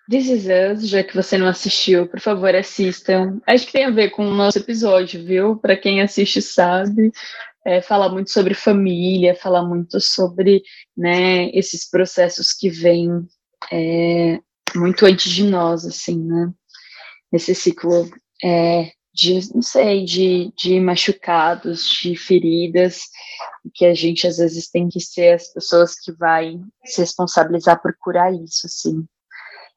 This Is Us, já que você não assistiu, por favor, assistam. Acho que tem a ver com o nosso episódio, viu? Para quem assiste sabe. É, muito sobre família, fala muito sobre né, esses processos que vêm é, muito antes de nós, assim, né? Esse ciclo é, de, não sei, de, de machucados, de feridas, que a gente às vezes tem que ser as pessoas que vai se responsabilizar por curar isso, assim.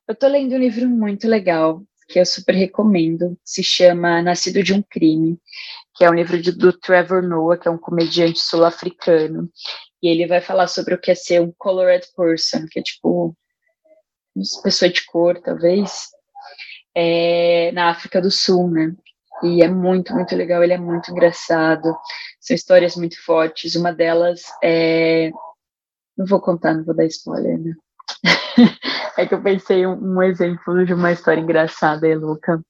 Eu tô lendo um livro muito legal, que eu super recomendo, se chama Nascido de um Crime, que é um livro de, do Trevor Noah, que é um comediante sul-africano, e ele vai falar sobre o que é ser um colored person, que é tipo, pessoa de cor, talvez, é, na África do Sul, né? E é muito, muito legal, ele é muito engraçado. São histórias muito fortes. Uma delas é. Não vou contar, não vou dar spoiler, né? é que eu pensei um, um, exemplo de uma história engraçada e.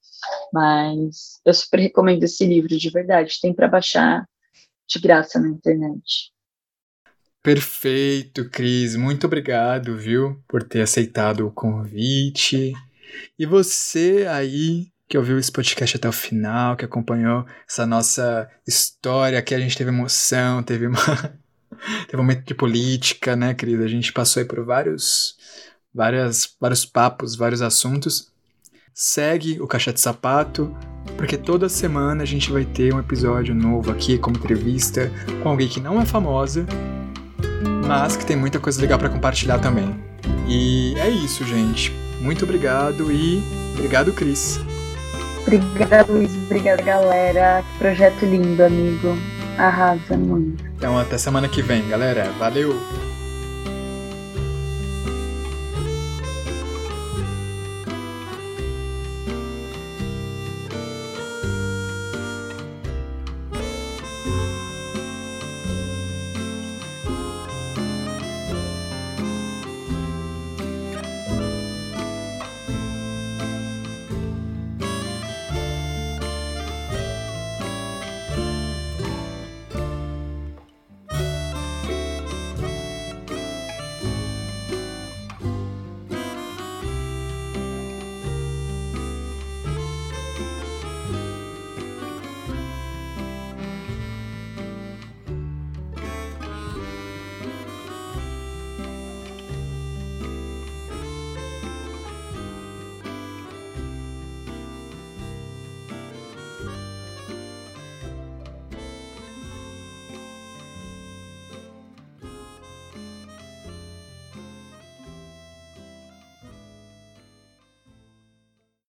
Mas eu super recomendo esse livro, de verdade. Tem para baixar de graça na internet. Perfeito, Cris. Muito obrigado, viu, por ter aceitado o convite. E você aí que ouviu esse podcast até o final, que acompanhou essa nossa história, que a gente teve emoção, teve uma teve um momento de política, né, querida? A gente passou aí por vários várias vários papos, vários assuntos. Segue o Caixa de Sapato, porque toda semana a gente vai ter um episódio novo aqui como entrevista com alguém que não é famosa, mas que tem muita coisa legal para compartilhar também. E é isso, gente. Muito obrigado e obrigado, Cris. Obrigada, Luiz. Obrigada, galera. Que projeto lindo, amigo. Arrasa muito. Então, até semana que vem, galera. Valeu!